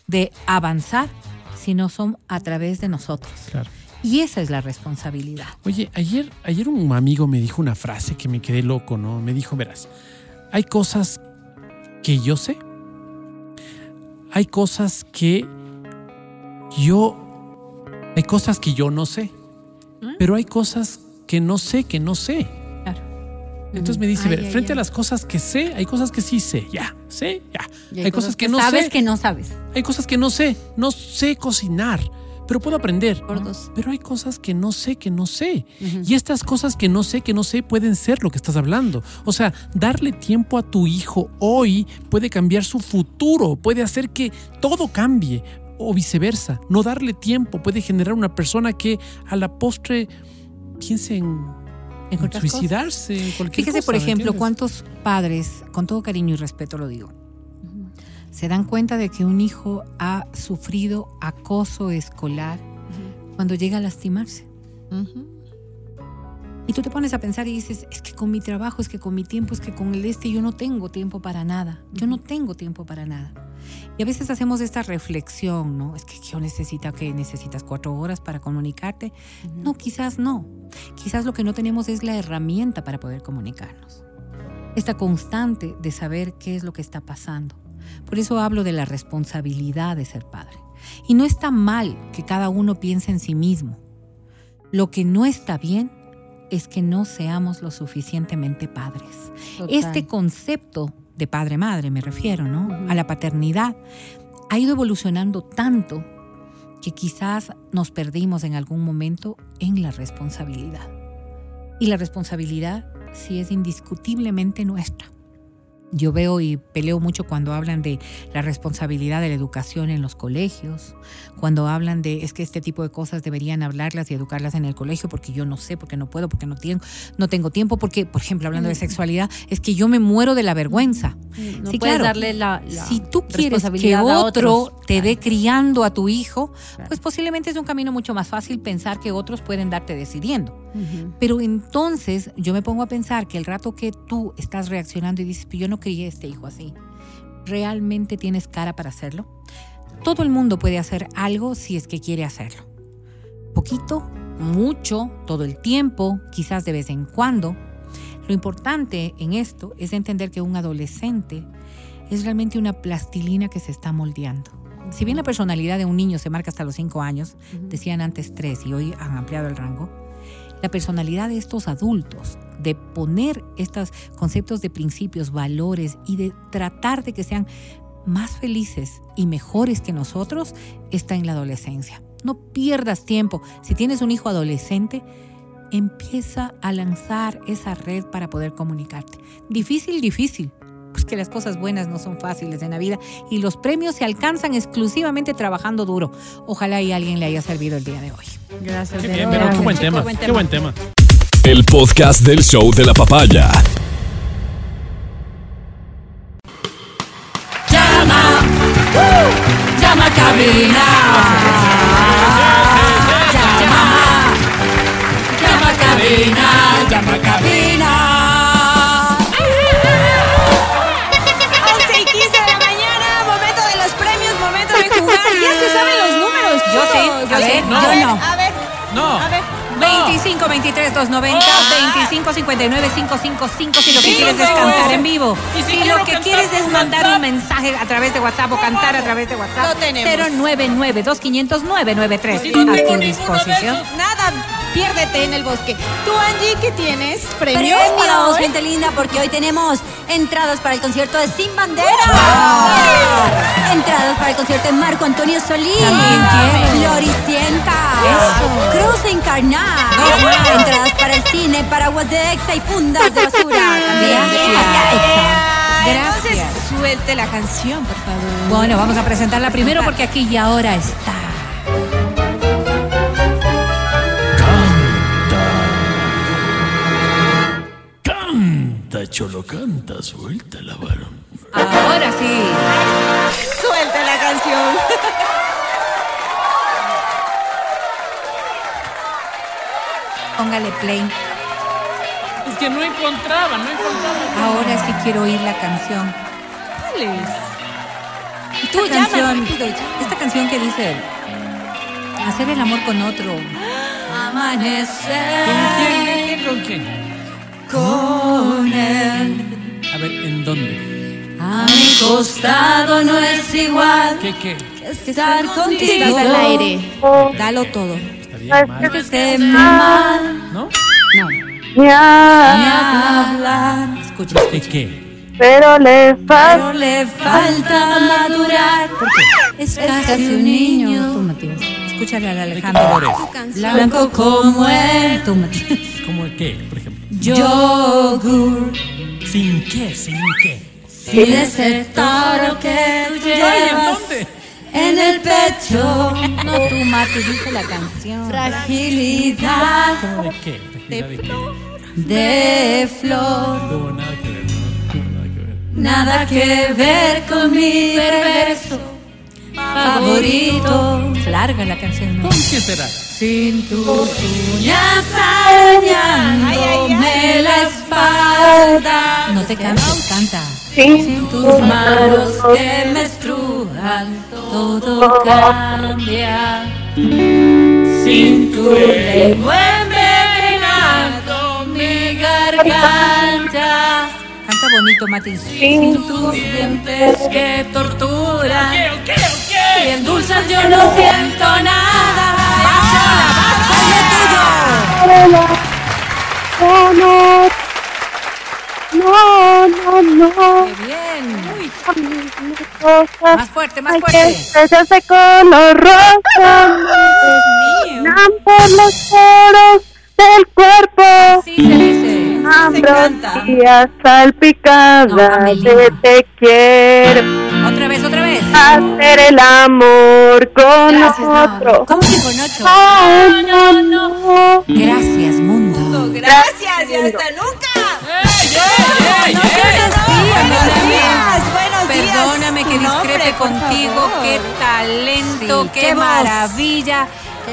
de avanzar si no son a través de nosotros. Claro. Y esa es la responsabilidad. Oye, ayer, ayer un amigo me dijo una frase que me quedé loco, ¿no? Me dijo, verás, hay cosas que yo sé. Hay cosas que yo... Hay cosas que yo no sé. Pero hay cosas que no sé, que no sé. Entonces me dice, Ay, ver, ay, frente ay. a las cosas que sé, hay cosas que sí sé, ya, sé, ya. Y Hay, cosas, que, no sabes sé, que no sabes. hay cosas que no sé, no sé cocinar, pero puedo aprender. Por dos. Pero hay cosas que no sé, que no sé. Y estas cosas que no sé, que no sé, pueden ser lo que estás hablando. O sea, darle tiempo a tu hijo hoy puede cambiar su futuro, puede hacer que todo cambie. O viceversa, no darle tiempo puede generar una persona que a la postre piense en, en otras suicidarse, cualquier Fíjese, cosa, por ¿me ejemplo, cuántos padres, con todo cariño y respeto lo digo, se dan cuenta de que un hijo ha sufrido acoso escolar cuando llega a lastimarse. Y tú te pones a pensar y dices, es que con mi trabajo, es que con mi tiempo, es que con el este yo no tengo tiempo para nada. Yo no tengo tiempo para nada. Y a veces hacemos esta reflexión, ¿no? Es que yo necesito que necesitas cuatro horas para comunicarte. No, quizás no. Quizás lo que no tenemos es la herramienta para poder comunicarnos. Esta constante de saber qué es lo que está pasando. Por eso hablo de la responsabilidad de ser padre. Y no está mal que cada uno piense en sí mismo. Lo que no está bien es que no seamos lo suficientemente padres. Total. Este concepto de padre-madre, me refiero, ¿no? A la paternidad, ha ido evolucionando tanto que quizás nos perdimos en algún momento en la responsabilidad. Y la responsabilidad sí es indiscutiblemente nuestra. Yo veo y peleo mucho cuando hablan de la responsabilidad de la educación en los colegios, cuando hablan de es que este tipo de cosas deberían hablarlas y educarlas en el colegio porque yo no sé, porque no puedo, porque no tengo, no tengo tiempo, porque, por ejemplo, hablando de sexualidad, es que yo me muero de la vergüenza. No Sí, puedes claro. darle la, la si tú quieres que otro otros. te dé criando a tu hijo, Claro. pues posiblemente es un camino mucho más fácil pensar que otros pueden darte decidiendo. Pero entonces yo me pongo a pensar que el rato que tú estás reaccionando y dices, "Pero yo no crié a este hijo así, ¿realmente tienes cara para hacerlo? Todo el mundo puede hacer algo si es que quiere hacerlo. Poquito, mucho, todo el tiempo, quizás de vez en cuando. Lo importante en esto es entender que un adolescente es realmente una plastilina que se está moldeando. Si bien la personalidad de un niño se marca hasta los 5 años, decían antes 3 y hoy han ampliado el rango, la personalidad de estos adultos, de poner estos conceptos de principios, valores y de tratar de que sean más felices y mejores que nosotros, está en la adolescencia. No pierdas tiempo. Si tienes un hijo adolescente, empieza a lanzar esa red para poder comunicarte. Difícil, difícil. Pues que las cosas buenas no son fáciles en la vida y los premios se alcanzan exclusivamente trabajando duro. Ojalá y alguien le haya servido el día de hoy. Gracias. Qué Vero. bien, pero qué buen Chico, tema, buen qué buen tema. El podcast del show de la papaya. Llama a cabina. 23 290 25 59 555 si lo que Sí, quieres es cantar en vivo. Y si Si lo que quieres es mandar WhatsApp. un mensaje a través de WhatsApp o cantar a través de WhatsApp. Lo tenemos. 099 2500 993 Si no tengo a tu disposición. Nada, piérdete en el bosque. Tú, Angie, ¿qué tienes? ¿Premios? Premios, gente linda, porque hoy tenemos entradas para el concierto de Sin Bandera. Entradas para el concierto de Marco Antonio Solís. Floricienta. Cruz Encarnada. Entradas para el cine, paraguas de Exa y fundas de basura. También. Gracias. Entonces, suelte la canción, por favor. Bueno, vamos a presentarla primero porque aquí y ahora está. Canta, cholo, canta, suelta la varón. Ahora sí. Suelte la canción. Póngale play. Es que no encontraba, no encontraba. Ahora sí quiero oír la canción. ¿Cuál es? Tú canción, esta canción que dice hacer el amor con otro. Amanecer ¿Con quién? con él. A ver, ¿en dónde? A mi costado no es igual ¿Qué, qué? estar contigo. Estás al aire. Dalo todo. Estaría mal, Que esté mal ¿no? No. ni hablar. Escucha, ¿De qué? Pero le falta pero le falta madurar. Es casi un niño. Tú, Matías. Escúchale al ¿De qué Alejandro. Blanco como él. Tú, Matías. ¿Cómo qué, por ejemplo? Yogur. ¿Sin qué? ¿Sin qué? Sin ese toro que tú Ay, ¿en llevas en el pecho. No, tú, Mati, dice la canción. Fragilidad ¿Cómo de qué? ¿De, de qué? de flor. No, nada que ver, no, nada que ver. Nada que ver con mi perverso favorito. Larga la canción, ¿no? ¿Con qué será? Sin tus uñas arañándome la espalda. No te canses, canta. Sin tus manos que me estrujan, todo cambia. Sin tu lengua envenenando mi garganta. Canta bonito, Mati. Sin tus dientes que torturan. Y endulzan yo no siento nada. Bájala, No, no, no, no, no. Qué bien. Más fuerte, más fuerte. estrellas de color rosa dan por los poros del cuerpo. Sí, se dice. No, de te quiero Otra vez, otra vez. Hacer el amor con Gracias, no. otro. ¿Cómo que con ocho? No, no, no. Gracias, mundo. Gracias y hasta nunca. ¡Ey, ey, ey! Buenos días, buenos días. Perdóname que nombre, discrepe contigo. Qué talento, Sí, qué, maravilla,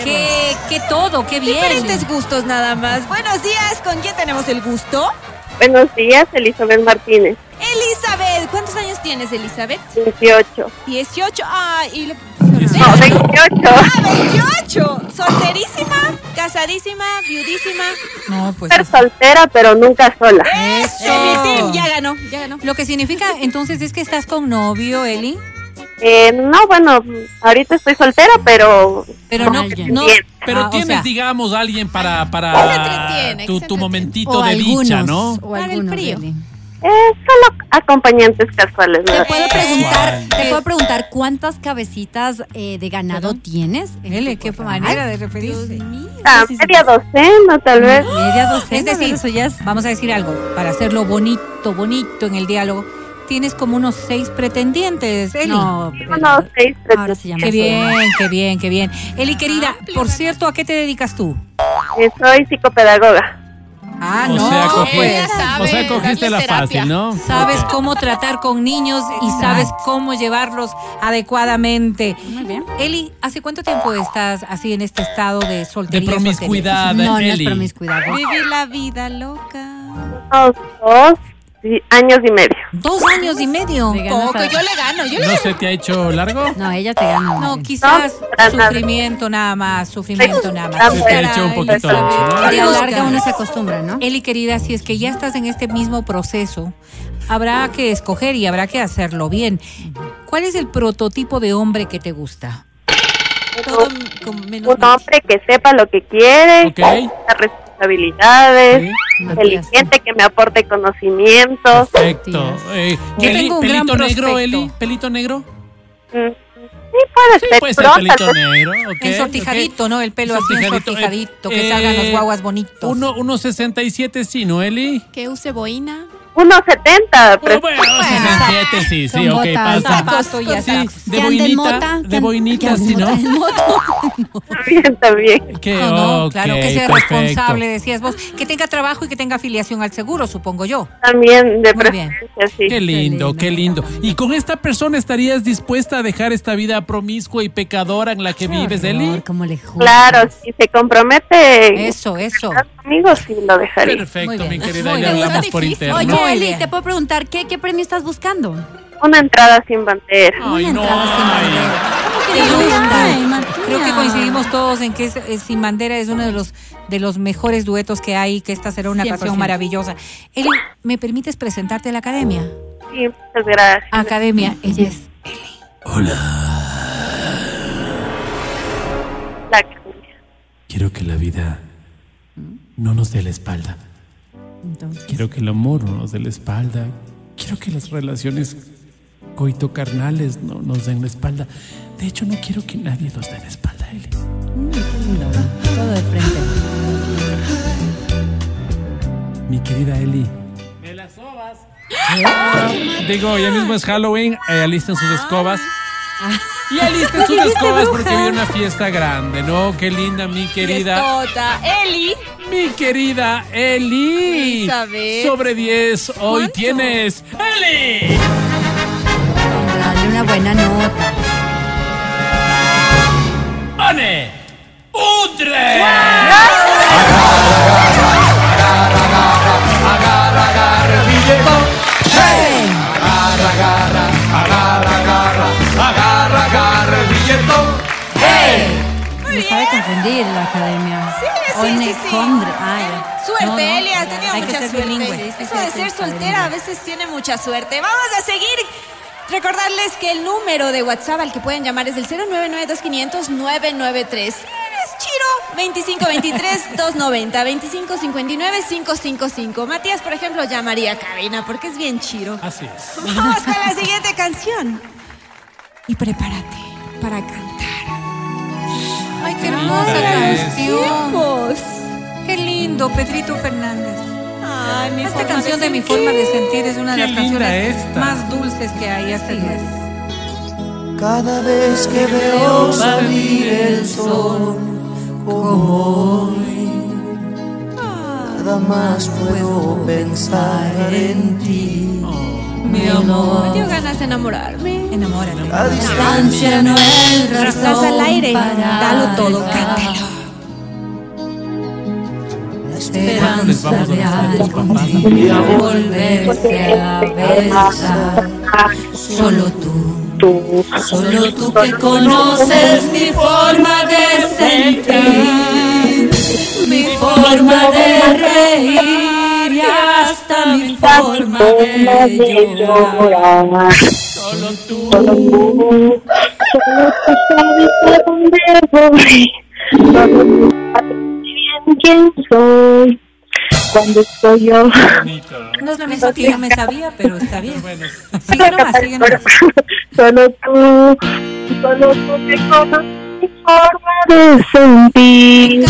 qué, qué todo, qué bien. Diferentes gustos nada más. Buenos días, ¿con quién tenemos el gusto? Buenos días, Elizabeth Martínez, Elizabeth. ¿Cuántos años tienes, Elizabeth? 28. 18. Ah, y le... No, 28. Ah, 28. Solterísima, casadísima, viudísima. No, pues. Ser soltera, pero nunca sola. Eso. Mi team ya ganó, ya ganó. Lo que significa entonces es que estás con novio, Eli. Eh, no, bueno, ahorita estoy soltera, pero Pero no, no. Pero Ah, o tienes, sea, digamos, alguien para, para tu, tu momentito O de algunos, dicha, ¿no? O Para el frío. Eh, solo acompañantes casuales. ¿no? ¿Te puedo preguntar, te puedo preguntar cuántas cabecitas eh, de ganado ¿Perdón? tienes? tu qué manera de referirse. Ah, media docena, tal vez. Media docena, Es decir, eso ya es- vamos a decir algo, para hacerlo bonito, bonito en el diálogo, tienes como unos seis pretendientes, Eli. No, Unos seis, ahora se llama Qué bien, qué bien, qué bien. Eli, querida, por cierto, ¿a qué te dedicas tú? Eh, soy psicopedagoga. Ah, o, no, sea, pues, sabe o sea, cogiste la terapia. fácil, ¿no? sabes cómo tratar con niños y sabes cómo llevarlos adecuadamente. Muy bien. Eli, ¿hace cuánto tiempo estás así en este estado de De soltería? promiscuidad, No, no es Eli. promiscuidad. Vivir la vida loca. Unos dos sí, años y medio. Dos años y medio. Poco, a- yo le gano, yo le ¿No se te ha hecho largo? No, ella te gana. No, quizás No, para nada. sufrimiento nada más, sufrimiento nada más. Se te ha hecho un poquito. A la larga uno se acostumbra, ¿no? Eli, querida, si es que ya estás en este mismo proceso, habrá que escoger y habrá que hacerlo bien. ¿Cuál es el prototipo de hombre que te gusta? todo con menos Un hombre que sepa lo que quiere, Ok. Responsabilidades, Sí, inteligente, que me aporte conocimientos. Perfecto. Eh, Yo Eli, tengo un gran pelito negro, prospecto. Eli, pelito negro. Mm, Sí, puede Sí, ser. puede ser pero pelito negro. ok, ensortijadito, ¿no? El pelo así Ensortijadito, eh, que salgan los eh, guaguas bonitos. Uno, uno 67, sí, ¿no, Eli? Que use boina. 1.70. Oh, pero- bueno, 67, sí, sí, Con ok, botas. pasa. Y de boinita, de boinita, sí, ¿no? También, también. Que, No, no, ok, claro, que sea perfecto. responsable, decías vos. Que tenga trabajo y que tenga afiliación al seguro, supongo yo. También, de Muy bien. preferencia, sí. Qué lindo, lindo. qué lindo. ¿Y con esta persona estarías dispuesta a dejar esta vida promiscua y pecadora en la que vives, Eli? Como le. Claro, si se compromete Eso, eso. Conmigo, sí lo dejaría. Perfecto, mi querida, ya hablamos por interno. Oye, Eli, te puedo preguntar, ¿qué, qué premio estás buscando? Una entrada sin bandera. Ay, no. entrada sin bandera. Ay. Creo que coincidimos todos en que es- es Sin Bandera es uno de los de los mejores duetos que hay, que esta será una 100%. canción maravillosa. Eli, ¿me permites presentarte a la academia? Sí, muchas gracias. Academia, ella es La academia. Quiero que la vida no nos dé la espalda. Entonces, Quiero que el amor no nos dé la espalda. Quiero que las relaciones coito-carnales no nos den la espalda. De hecho, no quiero que nadie nos dé la espalda, Eli. mm. Todo de frente. Mi querida Eli. ¡Me las sobas! Digo, ya mismo es Halloween, eh, alisten sus escobas. Y alisten sus escobas porque viene una fiesta grande, ¿no? Qué linda, mi querida. Fiestota. Eli. Mi querida Eli. Elizabeth. Sobre 10, hoy ¿Cuánto? tienes. ¡Eli! Dale una buena nota. ¡Ane! ¡Udre! Me sabe confundir la academia. Sí, sí, One sí, sí. Condre. Ah, ya. Suerte, No, no, Eli, has tenido hay que mucha ser suerte. bilingüe. Eso de ser soltera a veces tiene mucha suerte. Vamos a seguir. Recordarles que el número de WhatsApp al que pueden llamar es el 099-2500-993. Si eres Chiro, 2523-290-2559-555. Matías, por ejemplo, llamaría a Karina porque es bien Chiro. Así es. Vamos con la siguiente canción. Y prepárate para cantar. Ay, qué hermosa canción. Qué lindo, Pedrito Fernández. Ay, mi Esta canción de mi forma de sentir es una de las canciones esta. más dulces que hay, así es. Cada vez que veo salir el sol como hoy, nada más puedo pensar en ti, mi Me amor. dio ganas de enamorarme. Enamórate. La distancia no es Estás al aire. Dalo todo, cántalo. La ¿Cuándo les esperanza vamos a a papás? volverse a besar. Solo tú. Solo tú que conoces mi forma de sentir, mi forma de reír hasta mi forma de llorar. Solo tú. Solo tú sabes dónde voy. Solo tú sabes bien quién soy. Cuando estoy yo. No es la misma que yo me sabía, pero está bien. Sigue nomás, sigue nomás. Solo tú, solo tú que conoces mi forma de sentir,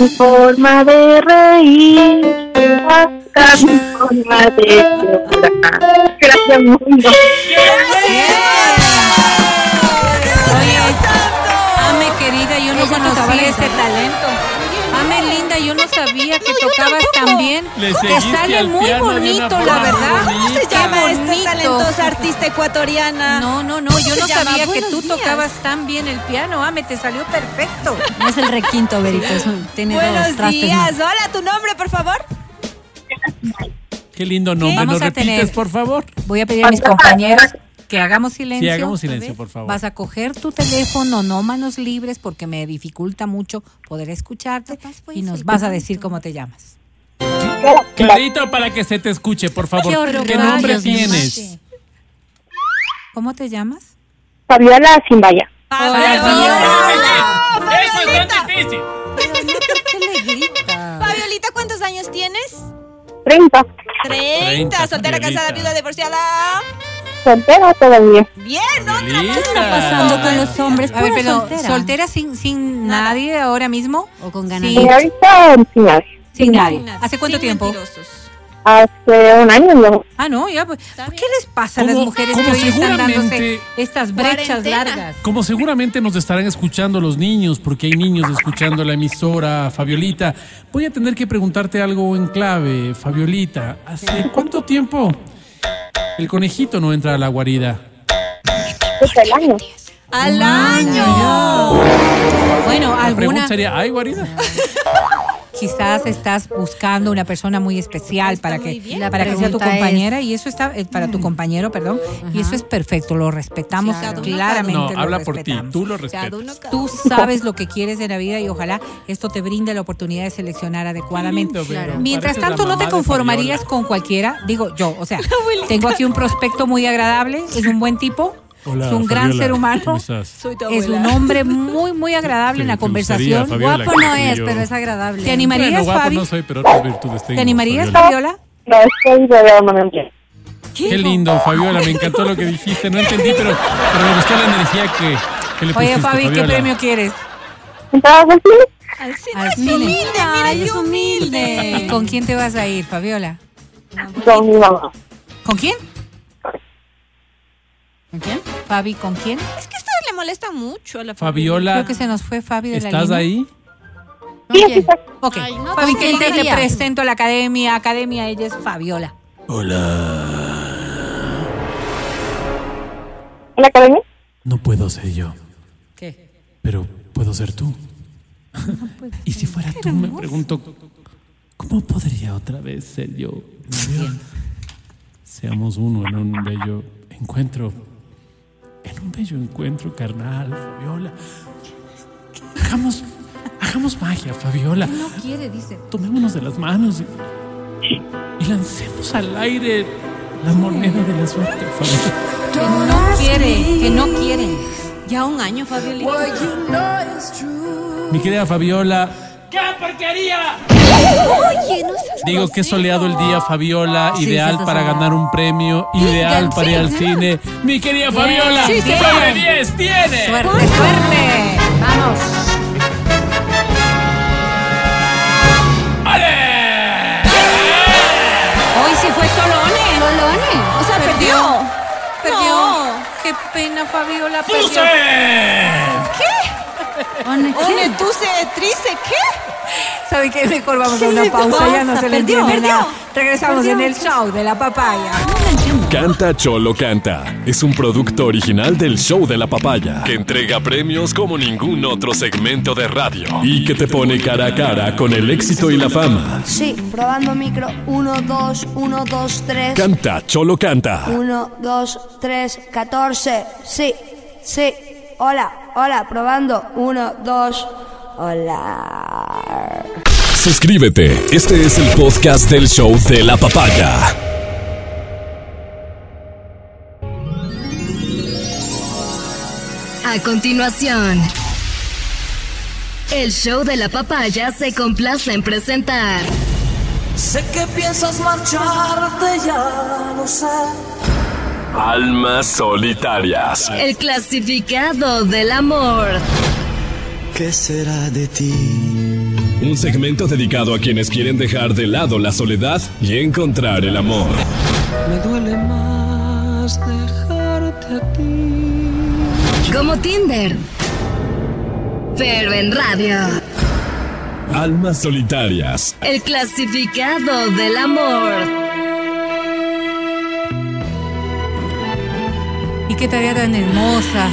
mi forma de reír, hasta mi forma de llorar. Gracias, mundo. Oye, Ame querida, yo no conocía guitarra. talento. Yo no sabía que tocabas tan bien. Te sale al muy bonito, la verdad. ¿Cómo se llama Qué esta bonito. talentosa artista ecuatoriana? No, no, no, yo no sabía que tú días. tocabas tan bien el piano. Ame, te salió perfecto. No es el requinto, Berito. es un- tiene dos Buenos trastes días. más. Hola, tu nombre, por favor. Qué lindo nombre. Vamos ¿Nos a repites, tener- por favor? Voy a pedir a mis compañeros que hagamos silencio. Sí, hagamos silencio, por favor. Vas a coger tu teléfono, no manos libres, porque me dificulta mucho poder escucharte y nos vas a decir cómo te llamas. Clarito para que se te escuche, por favor. Qué horror, ¿Qué nombre tienes? ¿Cómo te llamas? Fabiola Simbaya. Eso es tan difícil. Fabiolita, ¿cuántos años tienes? 30. 30. 30, soltera, Fabiolita. casada, viuda, divorciada. Soltera todavía. Bien, ¿no? Fabiolita. ¿Qué está pasando con los hombres? A ver, pero soltera. soltera, sin, sin Nada. nadie ahora mismo. O con ganas. Sí. Y ahorita sin nadie. Sin nadie. ¿Hace cuánto sin tiempo? mentirosos. Hace un año no. Ah, no, ya. Pues, Está ¿Por bien. qué les pasa a las mujeres como que hoy están dándose seguramente- estas brechas Cuarentena. largas? Como seguramente nos estarán escuchando los niños, porque hay niños escuchando la emisora, Fabiolita, voy a tener que preguntarte algo en clave, Fabiolita. ¿Hace cuánto tiempo el conejito no entra a la guarida? Desde el año. Al año. Bueno, La pregunta alguna. sería, ¿hay guarida? quizás estás buscando una persona muy especial Está para muy que para que sea tu es- compañera y eso está eh, para tu compañero, perdón, y eso es perfecto, lo respetamos claramente. No, lo habla por ti, tú lo respetas. Tú sabes lo que quieres en la vida y ojalá esto te brinde la oportunidad de seleccionar adecuadamente. lindo. Mientras tanto, no te de conformarías con cualquiera, digo yo, o sea, tengo aquí un prospecto muy agradable, es un buen tipo, Hola, es un gran ser humano, ¿cómo estás? Soy tu es un hombre muy, muy agradable en la ¿Te- te gustaría, conversación. Fabiola, Guapo no y es, yo- pero es agradable. ¿Te animarías, Bueno, guapo Fabi? no soy, pero otras virtudes tengo. ¿Te animarías, Fabiola. No estoy de. Qué lindo, Fabiola, me encantó lo que dijiste. No entendí, pero, pero me gustó la energía que, que le pusiste, Oye, Fabi, ¿qué premio quieres? ¿Entradas al cine? Al cine. Humilde, mira Ay, es humilde. ¿Con quién te vas a ir, Fabiola? Con mi mamá. ¿Con quién? ¿Con quién? Fabi, ¿con quién? Es que ustedes le molestan mucho a la familia. Fabiola, Creo que se nos fue Fabi de la ¿estás línea. ahí? Sí, aquí Oye, está. Ok, Ay, no, Fabi, ¿con que quién te, te presento a la academia. Academia, ella es Fabiola. ¿En la academia? No puedo ser yo, ¿Qué? pero puedo ser tú. y si fuera tú, me pregunto, ¿cómo podría otra vez ser yo? Seamos uno en un bello encuentro. En un bello encuentro carnal, Fabiola. Hagamos, hagamos magia, Fabiola. No quiere, dice. Tomémonos de las manos y, y lancemos al aire la moneda de la suerte, Fabiola. Que no quiere, que no quiere. Ya un año, Fabiola. Mi querida Fabiola, Oye, no seas digo que soleado el día, Fabiola, Sí, ideal sí, para sí. ganar un premio, ideal para ir al cine. Mi querida Fabiola, sí, sí. 9 10 tiene. Suerte, suerte. Vamos. Hoy sí fue Solone. Solone. O sea, perdió. Perdió. No. Qué pena, Fabiola. Perdió. One, One, tú se trice, ¿qué? ¿Sabe qué? Mejor vamos a ¿Qué una pausa. Ya no se le entiende perdió. nada. Regresamos Perdió. en el show de la papaya. Canta Cholo Canta es un producto original del show de la papaya que entrega premios como ningún otro segmento de radio y que te pone cara a cara con el éxito y la fama. Sí, probando micro. 1, 2, 1, 2, 3. Canta Cholo Canta. 1, 2, 3, 14. Sí, sí. Hola, hola, probando. 1, 2. Hola. Suscríbete. Este es el podcast del show de la papaya. A continuación, el show de la papaya se complace en presentar Sé que piensas marcharte, ya lo sé. Almas solitarias. el clasificado del amor. ¿Qué será de ti? Un segmento dedicado a quienes quieren dejar de lado la soledad y encontrar el amor. Me duele más dejarte a ti. Como Tinder, pero en radio. Almas solitarias. El clasificado del amor. Qué tarea tan hermosa,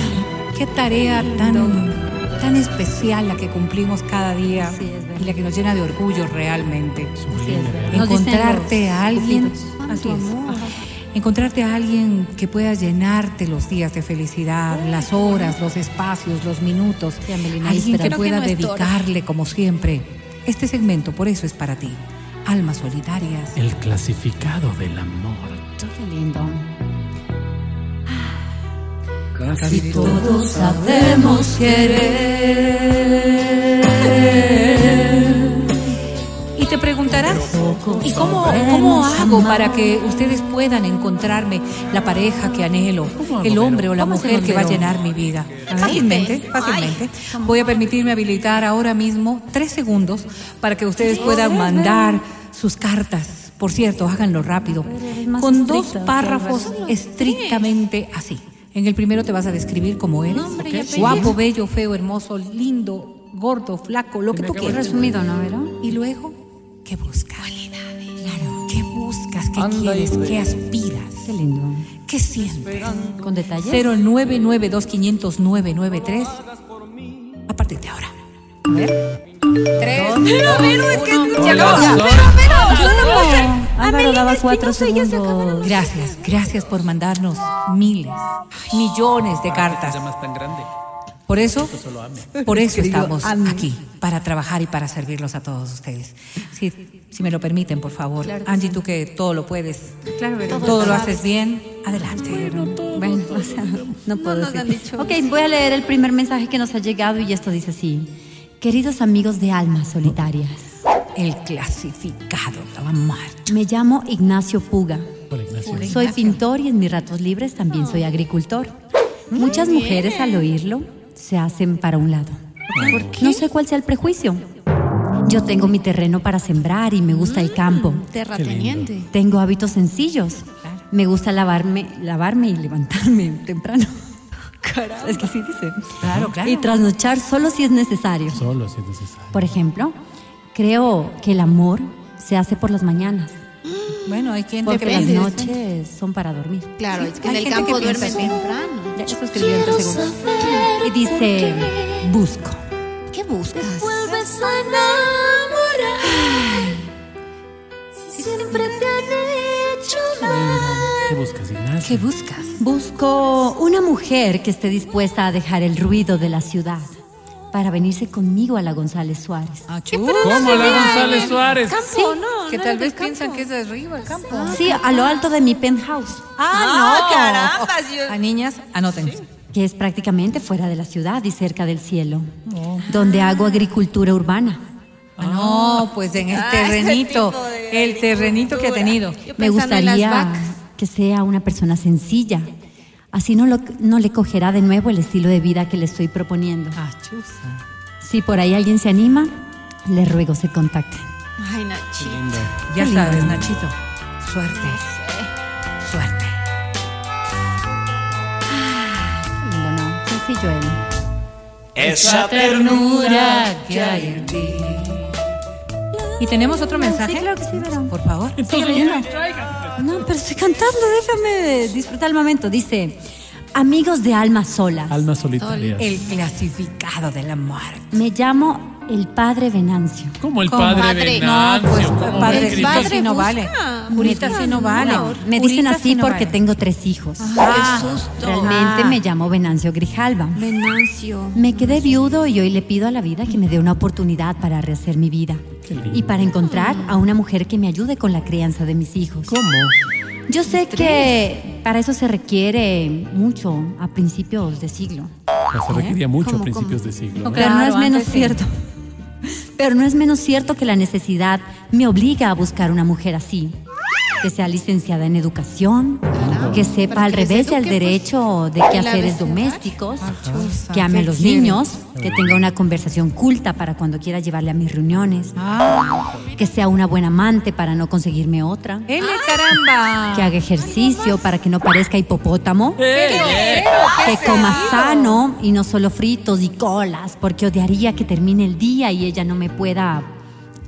qué tarea tan, tan especial la que cumplimos cada día Sí, y la que nos llena de orgullo realmente. Sí, Encontrarte a alguien, así es. encontrarte a alguien que pueda llenarte los días de felicidad, las horas, los espacios, los minutos, Sí, Amelina, ahí alguien que pueda dedicarle como siempre. Este segmento por eso es para ti. Almas solitarias. El clasificado del amor. Qué lindo. Casi Todos sabemos querer. Y te preguntarás, ¿y cómo, cómo hago para que ustedes puedan encontrarme la pareja que anhelo, ¿Cómo hago, el hombre o la ¿Cómo mujer que va a llenar mi vida? Fácilmente, fácilmente. Voy a permitirme habilitar ahora mismo tres segundos para que ustedes puedan mandar sus cartas. Por cierto, háganlo rápido, con dos párrafos estrictamente así. En el primero te vas a describir cómo eres, Nombre y ¿ok? apellido. guapo, bello, feo, hermoso, lindo, gordo, flaco, lo que tú quieras. resumido, ¿no, Vero? Y luego, ¿qué buscas? Claro, ¿qué buscas? ¿Qué Anda quieres? ¿Qué aspiras? Qué lindo. ¿Qué sientes? Con detalles. 0992 500 993 a partir de ahora. A ver. Tres. Pero, pero, es que. Pero, pero, no Álvaro daba cuatro se acabaron segundos. Gracias, gracias por mandarnos miles, millones de cartas. Tan grande. Por eso, por eso estamos aquí, para trabajar y para servirlos a todos ustedes. Si, si me lo permiten, por favor. Angie, tú que todo lo puedes, Claro, todo lo haces bien, adelante. Bueno, o sea, no puedo nos han decir. dicho Ok, voy a leer el primer mensaje que nos ha llegado y esto dice así. Queridos amigos de almas solitarias, El clasificado de la muerte. me llamo Ignacio Puga. Hola, Ignacio. Soy pintor y en mis ratos libres también soy agricultor. Muchas mujeres al oírlo se hacen para un lado. No sé cuál sea el prejuicio. Yo tengo mi terreno para sembrar y me gusta el campo. Terrateniente. Tengo hábitos sencillos. Me gusta lavarme, lavarme y levantarme temprano. Es que así dice. Claro, claro. Y trasnochar solo si es necesario. Solo si es necesario. Por ejemplo, creo que el amor se hace por las mañanas, Bueno, hay quien porque las Depende. noches son para dormir. Claro, es que en el campo duerme temprano. Ya, eso escribió en tres segundos. Y dice, busco. ¿Qué buscas? Vuelves a enamorar. Siempre te han hecho mal. ¿Qué buscas, Ignacio? ¿Qué buscas? Busco una mujer que esté dispuesta a dejar el ruido de la ciudad para venirse conmigo a la González Suárez. ¿Cómo la González Suárez? Campo, no. Que no tal vez piensan que es de arriba el campo. Sí, a lo alto de mi penthouse, Ah, no. carambas, yo- A niñas, anoten. que es prácticamente fuera de la ciudad y cerca del cielo, donde hago agricultura urbana. Ah, no, pues en el Ah, terrenito, el terrenito que ha tenido. Me gustaría que sea una persona sencilla. Así no, lo, no le cogerá de nuevo el estilo de vida que le estoy proponiendo. Ah, chusa. Si por ahí alguien se anima, le ruego se contacte. Ay, Nachi. Lindo. Ya Qué lindo. sabes, Nachito. Suerte. Suerte. Lindo, ¿no? Sencillo él. Esa ternura que hay en ti. ¿Y tenemos otro mensaje? Sí, claro que sí, Verón. Por favor. No, pero estoy cantando, déjame disfrutar el momento. Dice, amigos de almas solas, Almas solitarias. El clasificado de la muerte. me llamo el padre Venancio. Como el padre padre. Venancio. No, pues ¿cómo padre Cristo criticas? sí no vale. Curita sí no vale. Me dicen así sí no porque vale. tengo tres hijos. Ah, Qué susto. Realmente Ah. me llamo Venancio Grijalva. Venancio. Me quedé viudo y hoy le pido a la vida que me dé una oportunidad para rehacer mi vida. Qué lindo. Y para encontrar a una mujer que me ayude con la crianza de mis hijos. ¿Cómo? Yo sé que para eso se requiere mucho a principios de siglo. Pues se requería mucho a ¿Cómo, principios de siglo. No, ¿no? Pero no Claro, es menos cierto. Pero no es menos cierto que la necesidad me obliga a buscar una mujer así. Que sea licenciada en educación, que sepa al revés y al eduque, pues, derecho de quehaceres domésticos, que ame a ¿qué los quiere? niños, que tenga una conversación culta para cuando quiera llevarle a mis reuniones, Ah, que sea una buena amante para no conseguirme otra, ¡Ele, caramba! que haga ejercicio para que no parezca hipopótamo, ¡Eh! que coma sano y no solo fritos y colas, porque odiaría que termine el día y ella no me pueda,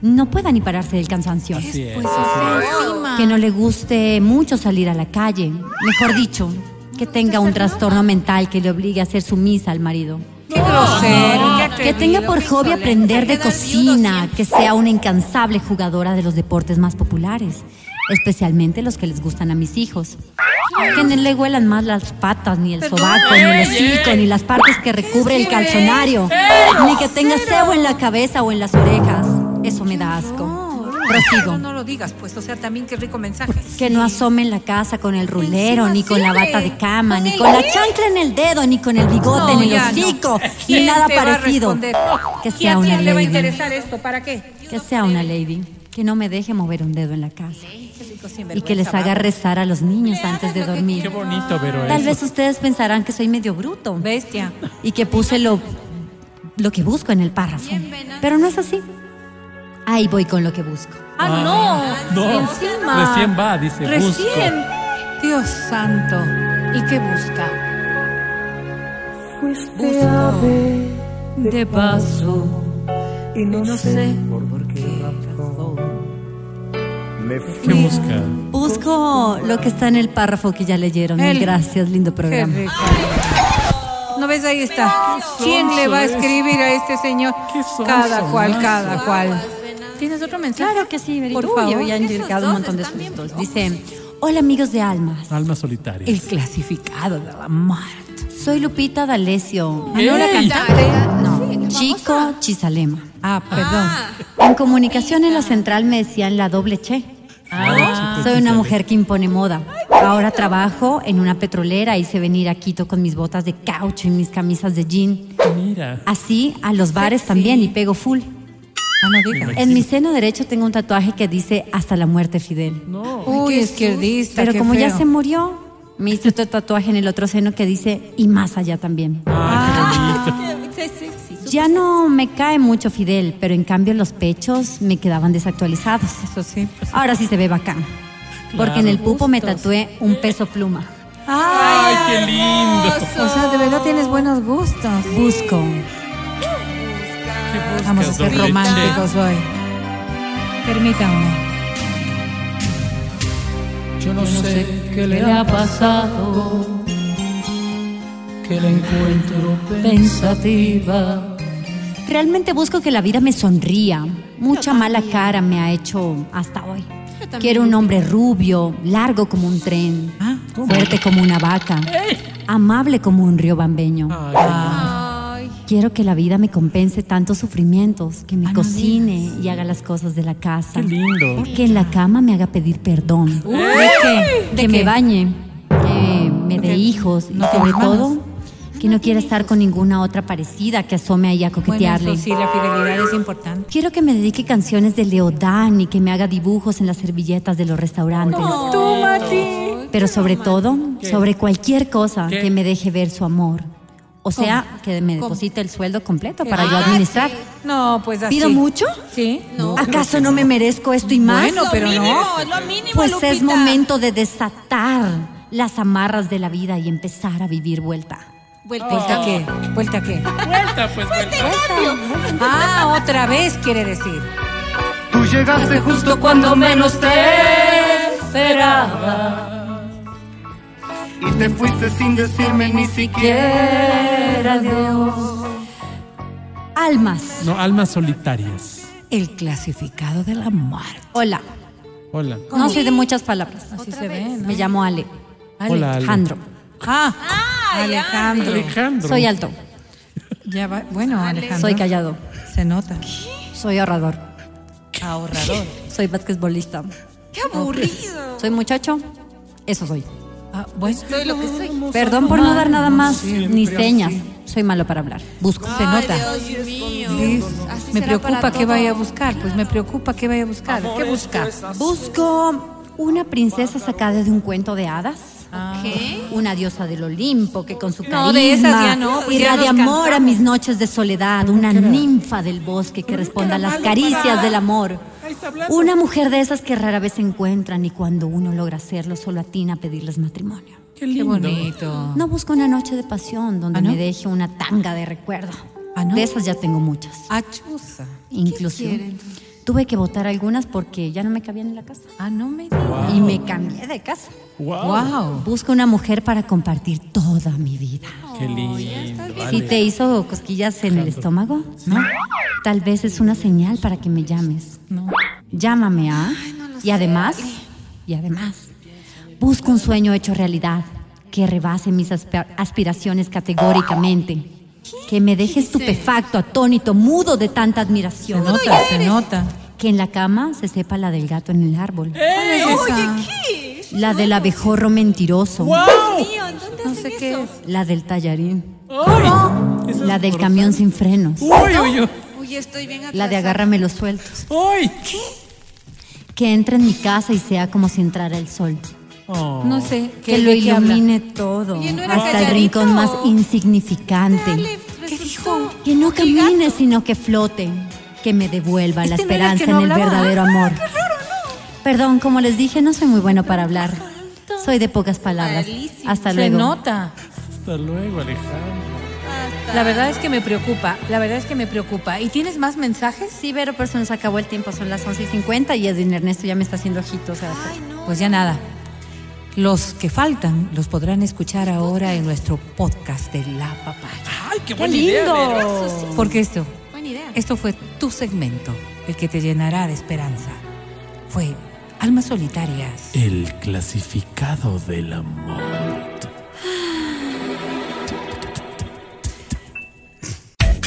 no pueda ni pararse del cansancio. Así es. Pues encima. Que no le guste mucho salir a la calle, mejor dicho, que tenga un trastorno mental que le obligue a ser sumisa al marido. ¡Qué grosero! Que tenga por hobby aprender de cocina, que sea una incansable jugadora de los deportes más populares, especialmente los que les gustan a mis hijos. Que no le huelan más las patas, ni el sobaco, ni el hocico, ni las partes que recubre el calzonario, ni que tenga cebo en la cabeza o en las orejas. Eso me da asco. Prosigo. No, no lo digas, pues, o sea, también qué rico mensaje. Que no asome en la casa con el rulero, Encima ni con la bata de cama, ni con la qué? chancla en el dedo, ni con el bigote No, en el hocico, ni ¿Quién nada parecido. Que ¿Y sea una le va a lady. interesar esto? ¿Para qué? Que sea una lady. Que no me deje mover un dedo en la casa. Qué Y que les haga rezar a los niños antes de Qué dormir. bonito, pero Tal vez ustedes pensarán que soy medio bruto Bestia. y que puse lo, lo que busco en el párrafo. Pero no es así. Ahí voy con lo que busco. Ah, no. No, Encima. recién va, dice, Recién. busco. Dios santo. ¿Y qué busca? Fuiste ave De paso. y no, sé por qué me ¿Qué busca? Busco lo que está en el párrafo que ya leyeron. Mil gracias, lindo Qué programa. rico. No ¿No ves? Ahí está. ¿Quién le va a escribir a este señor? Cada cual, ¿no? cada cual. ¿Tienes otro mensaje? Claro que sí. Por favor. hoy han llegado un montón de sustos. Dice, hola amigos de Almas. Alma solitaria. El clasificado de la muerte. Soy Lupita D'Alessio. ¿Ah, no la cantante? No, Chico Chisalema. Ah, perdón. En comunicación en la central me decían la doble che. Ah. Soy una mujer que impone moda. Ahora trabajo en una petrolera. Hice venir a Quito con mis botas de caucho y mis camisas de jean. Mira. Así a los bares también y pego full. Ah, no diga. En mi seno derecho tengo un tatuaje que dice hasta la muerte Fidel. Uy, izquierdista. Pero qué como ya feo. se murió, me hice otro tatuaje en el otro seno que dice y más allá también. Ah, qué bonito. Ya no me cae mucho Fidel, pero en cambio los pechos me quedaban desactualizados. Eso sí. Ahora sí se ve bacán. Porque en el pupo me tatué un peso pluma. Ay, qué lindo. O sea, de verdad tienes buenos gustos. Busco. Vamos a ser románticos hoy. Permítanme. Yo no sé qué le ha pasado, que la encuentro pensativa. Realmente busco que la vida me sonría. Mucha mala cara me ha hecho hasta hoy. Quiero un hombre rubio, largo como un tren, Ah, fuerte como una vaca, amable como un río bambeño. Ay, Quiero que la vida me compense tantos sufrimientos, que me cocine y haga las cosas de la casa. Qué lindo. Que en la cama me haga pedir perdón. ¿De qué? ¿De que me qué? bañe, que me dé hijos y no sobre tienes todo que no quiera estar con ninguna otra parecida que asome ahí a Bueno, coquetearle. eso sí, la fidelidad es importante. Quiero que me dedique canciones de Leodán y que me haga dibujos en las servilletas de los restaurantes. Tú, Mati. Pero sobre todo, sobre cualquier cosa ¿Qué? que me deje ver su amor. O sea, que me deposite el sueldo completo para yo administrar. No, pues así. ¿Pido mucho? Sí. ¿Acaso no me merezco esto y más? Bueno, pero no. es lo mínimo, Pues es momento de desatar las amarras de la vida y empezar a vivir vuelta. ¿Vuelta qué? ¿Vuelta qué? Vuelta, pues, vuelta. Ah, otra vez quiere decir. Tú llegaste justo cuando menos te esperaba. Y te fuiste sin decirme ni siquiera adiós. Almas. No, almas solitarias. El clasificado de la muerte. Hola. Hola. No soy de muchas palabras. Así se ve, ¿no? Me llamo Ale. Hola, Ale. Alejandro. Ah, Alejandro. Alejandro. Soy alto. Ya va. Bueno, Alejandro. Soy callado. Se nota. Soy ahorrador. Ahorrador. Soy basquetbolista. Qué aburrido. Soy muchacho. Eso soy. Ah, bueno. Soy lo que soy. Perdón por no dar nada más, ni señas. Soy malo para hablar. Busco. Se nota. Dios mío. Sí. Así Me será preocupa para que todo. vaya a buscar. Pues me preocupa que vaya a buscar. ¿Qué busca? Busco una princesa sacada de un cuento de hadas. ¿Qué? Una diosa del Olimpo que con su carisma No, de esas ya no, pues ya irradia nos amor a cansamos. mis noches de soledad. Una ninfa del bosque que responda a las caricias del amor. Una mujer de esas que rara vez se encuentran y cuando uno logra hacerlo solo atina a pedirles matrimonio. Qué Qué lindo. bonito. No busco una noche de pasión donde ¿Ah, no? me deje una tanga de recuerdo. ¿Ah, no? De esas ya tengo muchas. Achuza. Incluso tuve que votar algunas porque ya no me cabían en la casa. Ah, no me digas. Y me cambié de casa. Wow. Wow. Busco una mujer para compartir toda mi vida. Qué lindo. Si te hizo cosquillas en el estómago, ¿no? Tal vez es una señal para que me llames. No. Llámame a. y además, y además, busco un sueño hecho realidad que rebase mis asp- aspiraciones categóricamente. Que me deje estupefacto, atónito, mudo de tanta Se admiración. nota, se nota. Que en la cama se sepa la del gato en el árbol. ¿Cuál es esa? La del abejorro mentiroso. Mío, ¿en dónde No sé qué eso? es. La del tallarín. ¡Ay! La del camión sin frenos. ¡Uy, uy, uy! Uy, estoy bien La de agárrame los sueltos. ¡Uy! Que entre en mi casa y sea como si entrara el sol. Oh. No sé. Que ¿qué- lo qué ilumine todo. Oye, ¿no era hasta el rincón más insignificante. Dale, resultó Que no camine, sino que flote. Que me devuelva la Este no era el esperanza no en el hablaba. verdadero amor. Perdón, como les dije, no soy muy bueno para hablar. Soy de pocas palabras. Hasta Se luego. nota. Hasta luego, Alejandro. La verdad es que me preocupa. La verdad es que me preocupa. ¿Y tienes más mensajes? Sí, Vero, pero se nos acabó el tiempo. Son las 11 y 50 y Edwin Ernesto ya me está haciendo ojitos. Pues ya nada. Los que faltan los podrán escuchar ahora en nuestro podcast de La Papaya. ¡Ay, qué ¡Qué buena idea! Vero! lindo! Porque esto, Buena idea. esto fue tu segmento, el que te llenará de esperanza. Fue Almas Solitarias. El clasificado del amor.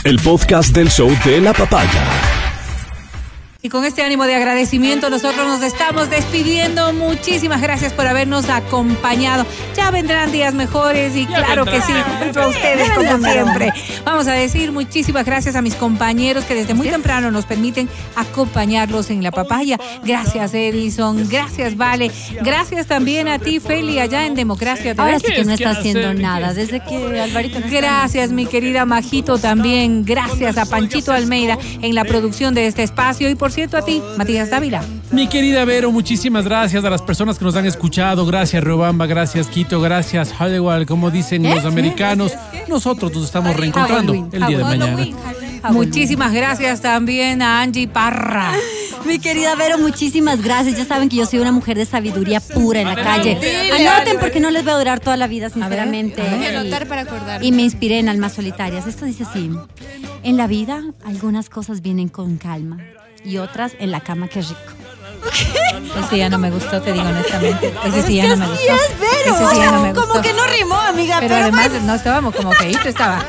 El podcast del show de la papaya. Y con este ánimo de agradecimiento nosotros nos estamos despidiendo. Muchísimas gracias por habernos acompañado. Ya vendrán días mejores y Ya claro que sí, junto a ustedes como siempre. Vamos a decir muchísimas gracias a mis compañeros que desde muy temprano nos permiten acompañarlos en la papaya. Gracias Edison, gracias Vale, gracias también a ti Feli allá en Democracia. Ahora sí que no ¿Qué está haciendo ¿Qué nada. Desde que Alvarito no está. Gracias, mi querida Majito, también. Gracias a Panchito Almeida en la producción de este espacio. Y por cierto, a ti, Matías Dávila. Mi querida Vero, muchísimas gracias a las personas que nos han escuchado. Gracias, Riobamba. Gracias, Quito. Gracias, Hollywood. Como dicen los americanos, nosotros nos estamos reencontrando Halloween, el día de mañana. Muchísimas gracias también a Angie Parra. Mi querida Vero, muchísimas gracias. Ya saben que yo soy una mujer de sabiduría pura en la calle. Anoten porque no les voy a durar toda la vida, sinceramente. Voy a Y- anotar para acordarme. Y me inspiré en Almas Solitarias. Esto dice así. En la vida, algunas cosas vienen con calma y otras en la cama, qué rico. Ese ya no me gustó, te digo honestamente. Ese sí ya no me gustó. Ese sí ya no me gustó. Como que no rimó, amiga. Pero Pero, además no estábamos como feíto, estaba.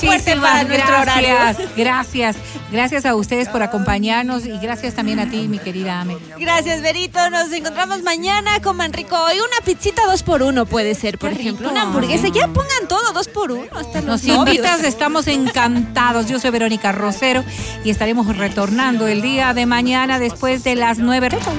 fuerte para Muchísimas horario. gracias, gracias, gracias a ustedes por acompañarnos y gracias también a ti, mi querida Ame. Gracias, Verito. Nos encontramos mañana con Manrico. Y una pizzita dos por uno puede ser, por Qué ejemplo. rico. Una hamburguesa. Ya pongan todo dos por uno. Hasta los Nos novios. invitas, estamos encantados. Yo soy Verónica Rosero y estaremos retornando el día de mañana después de las nueve.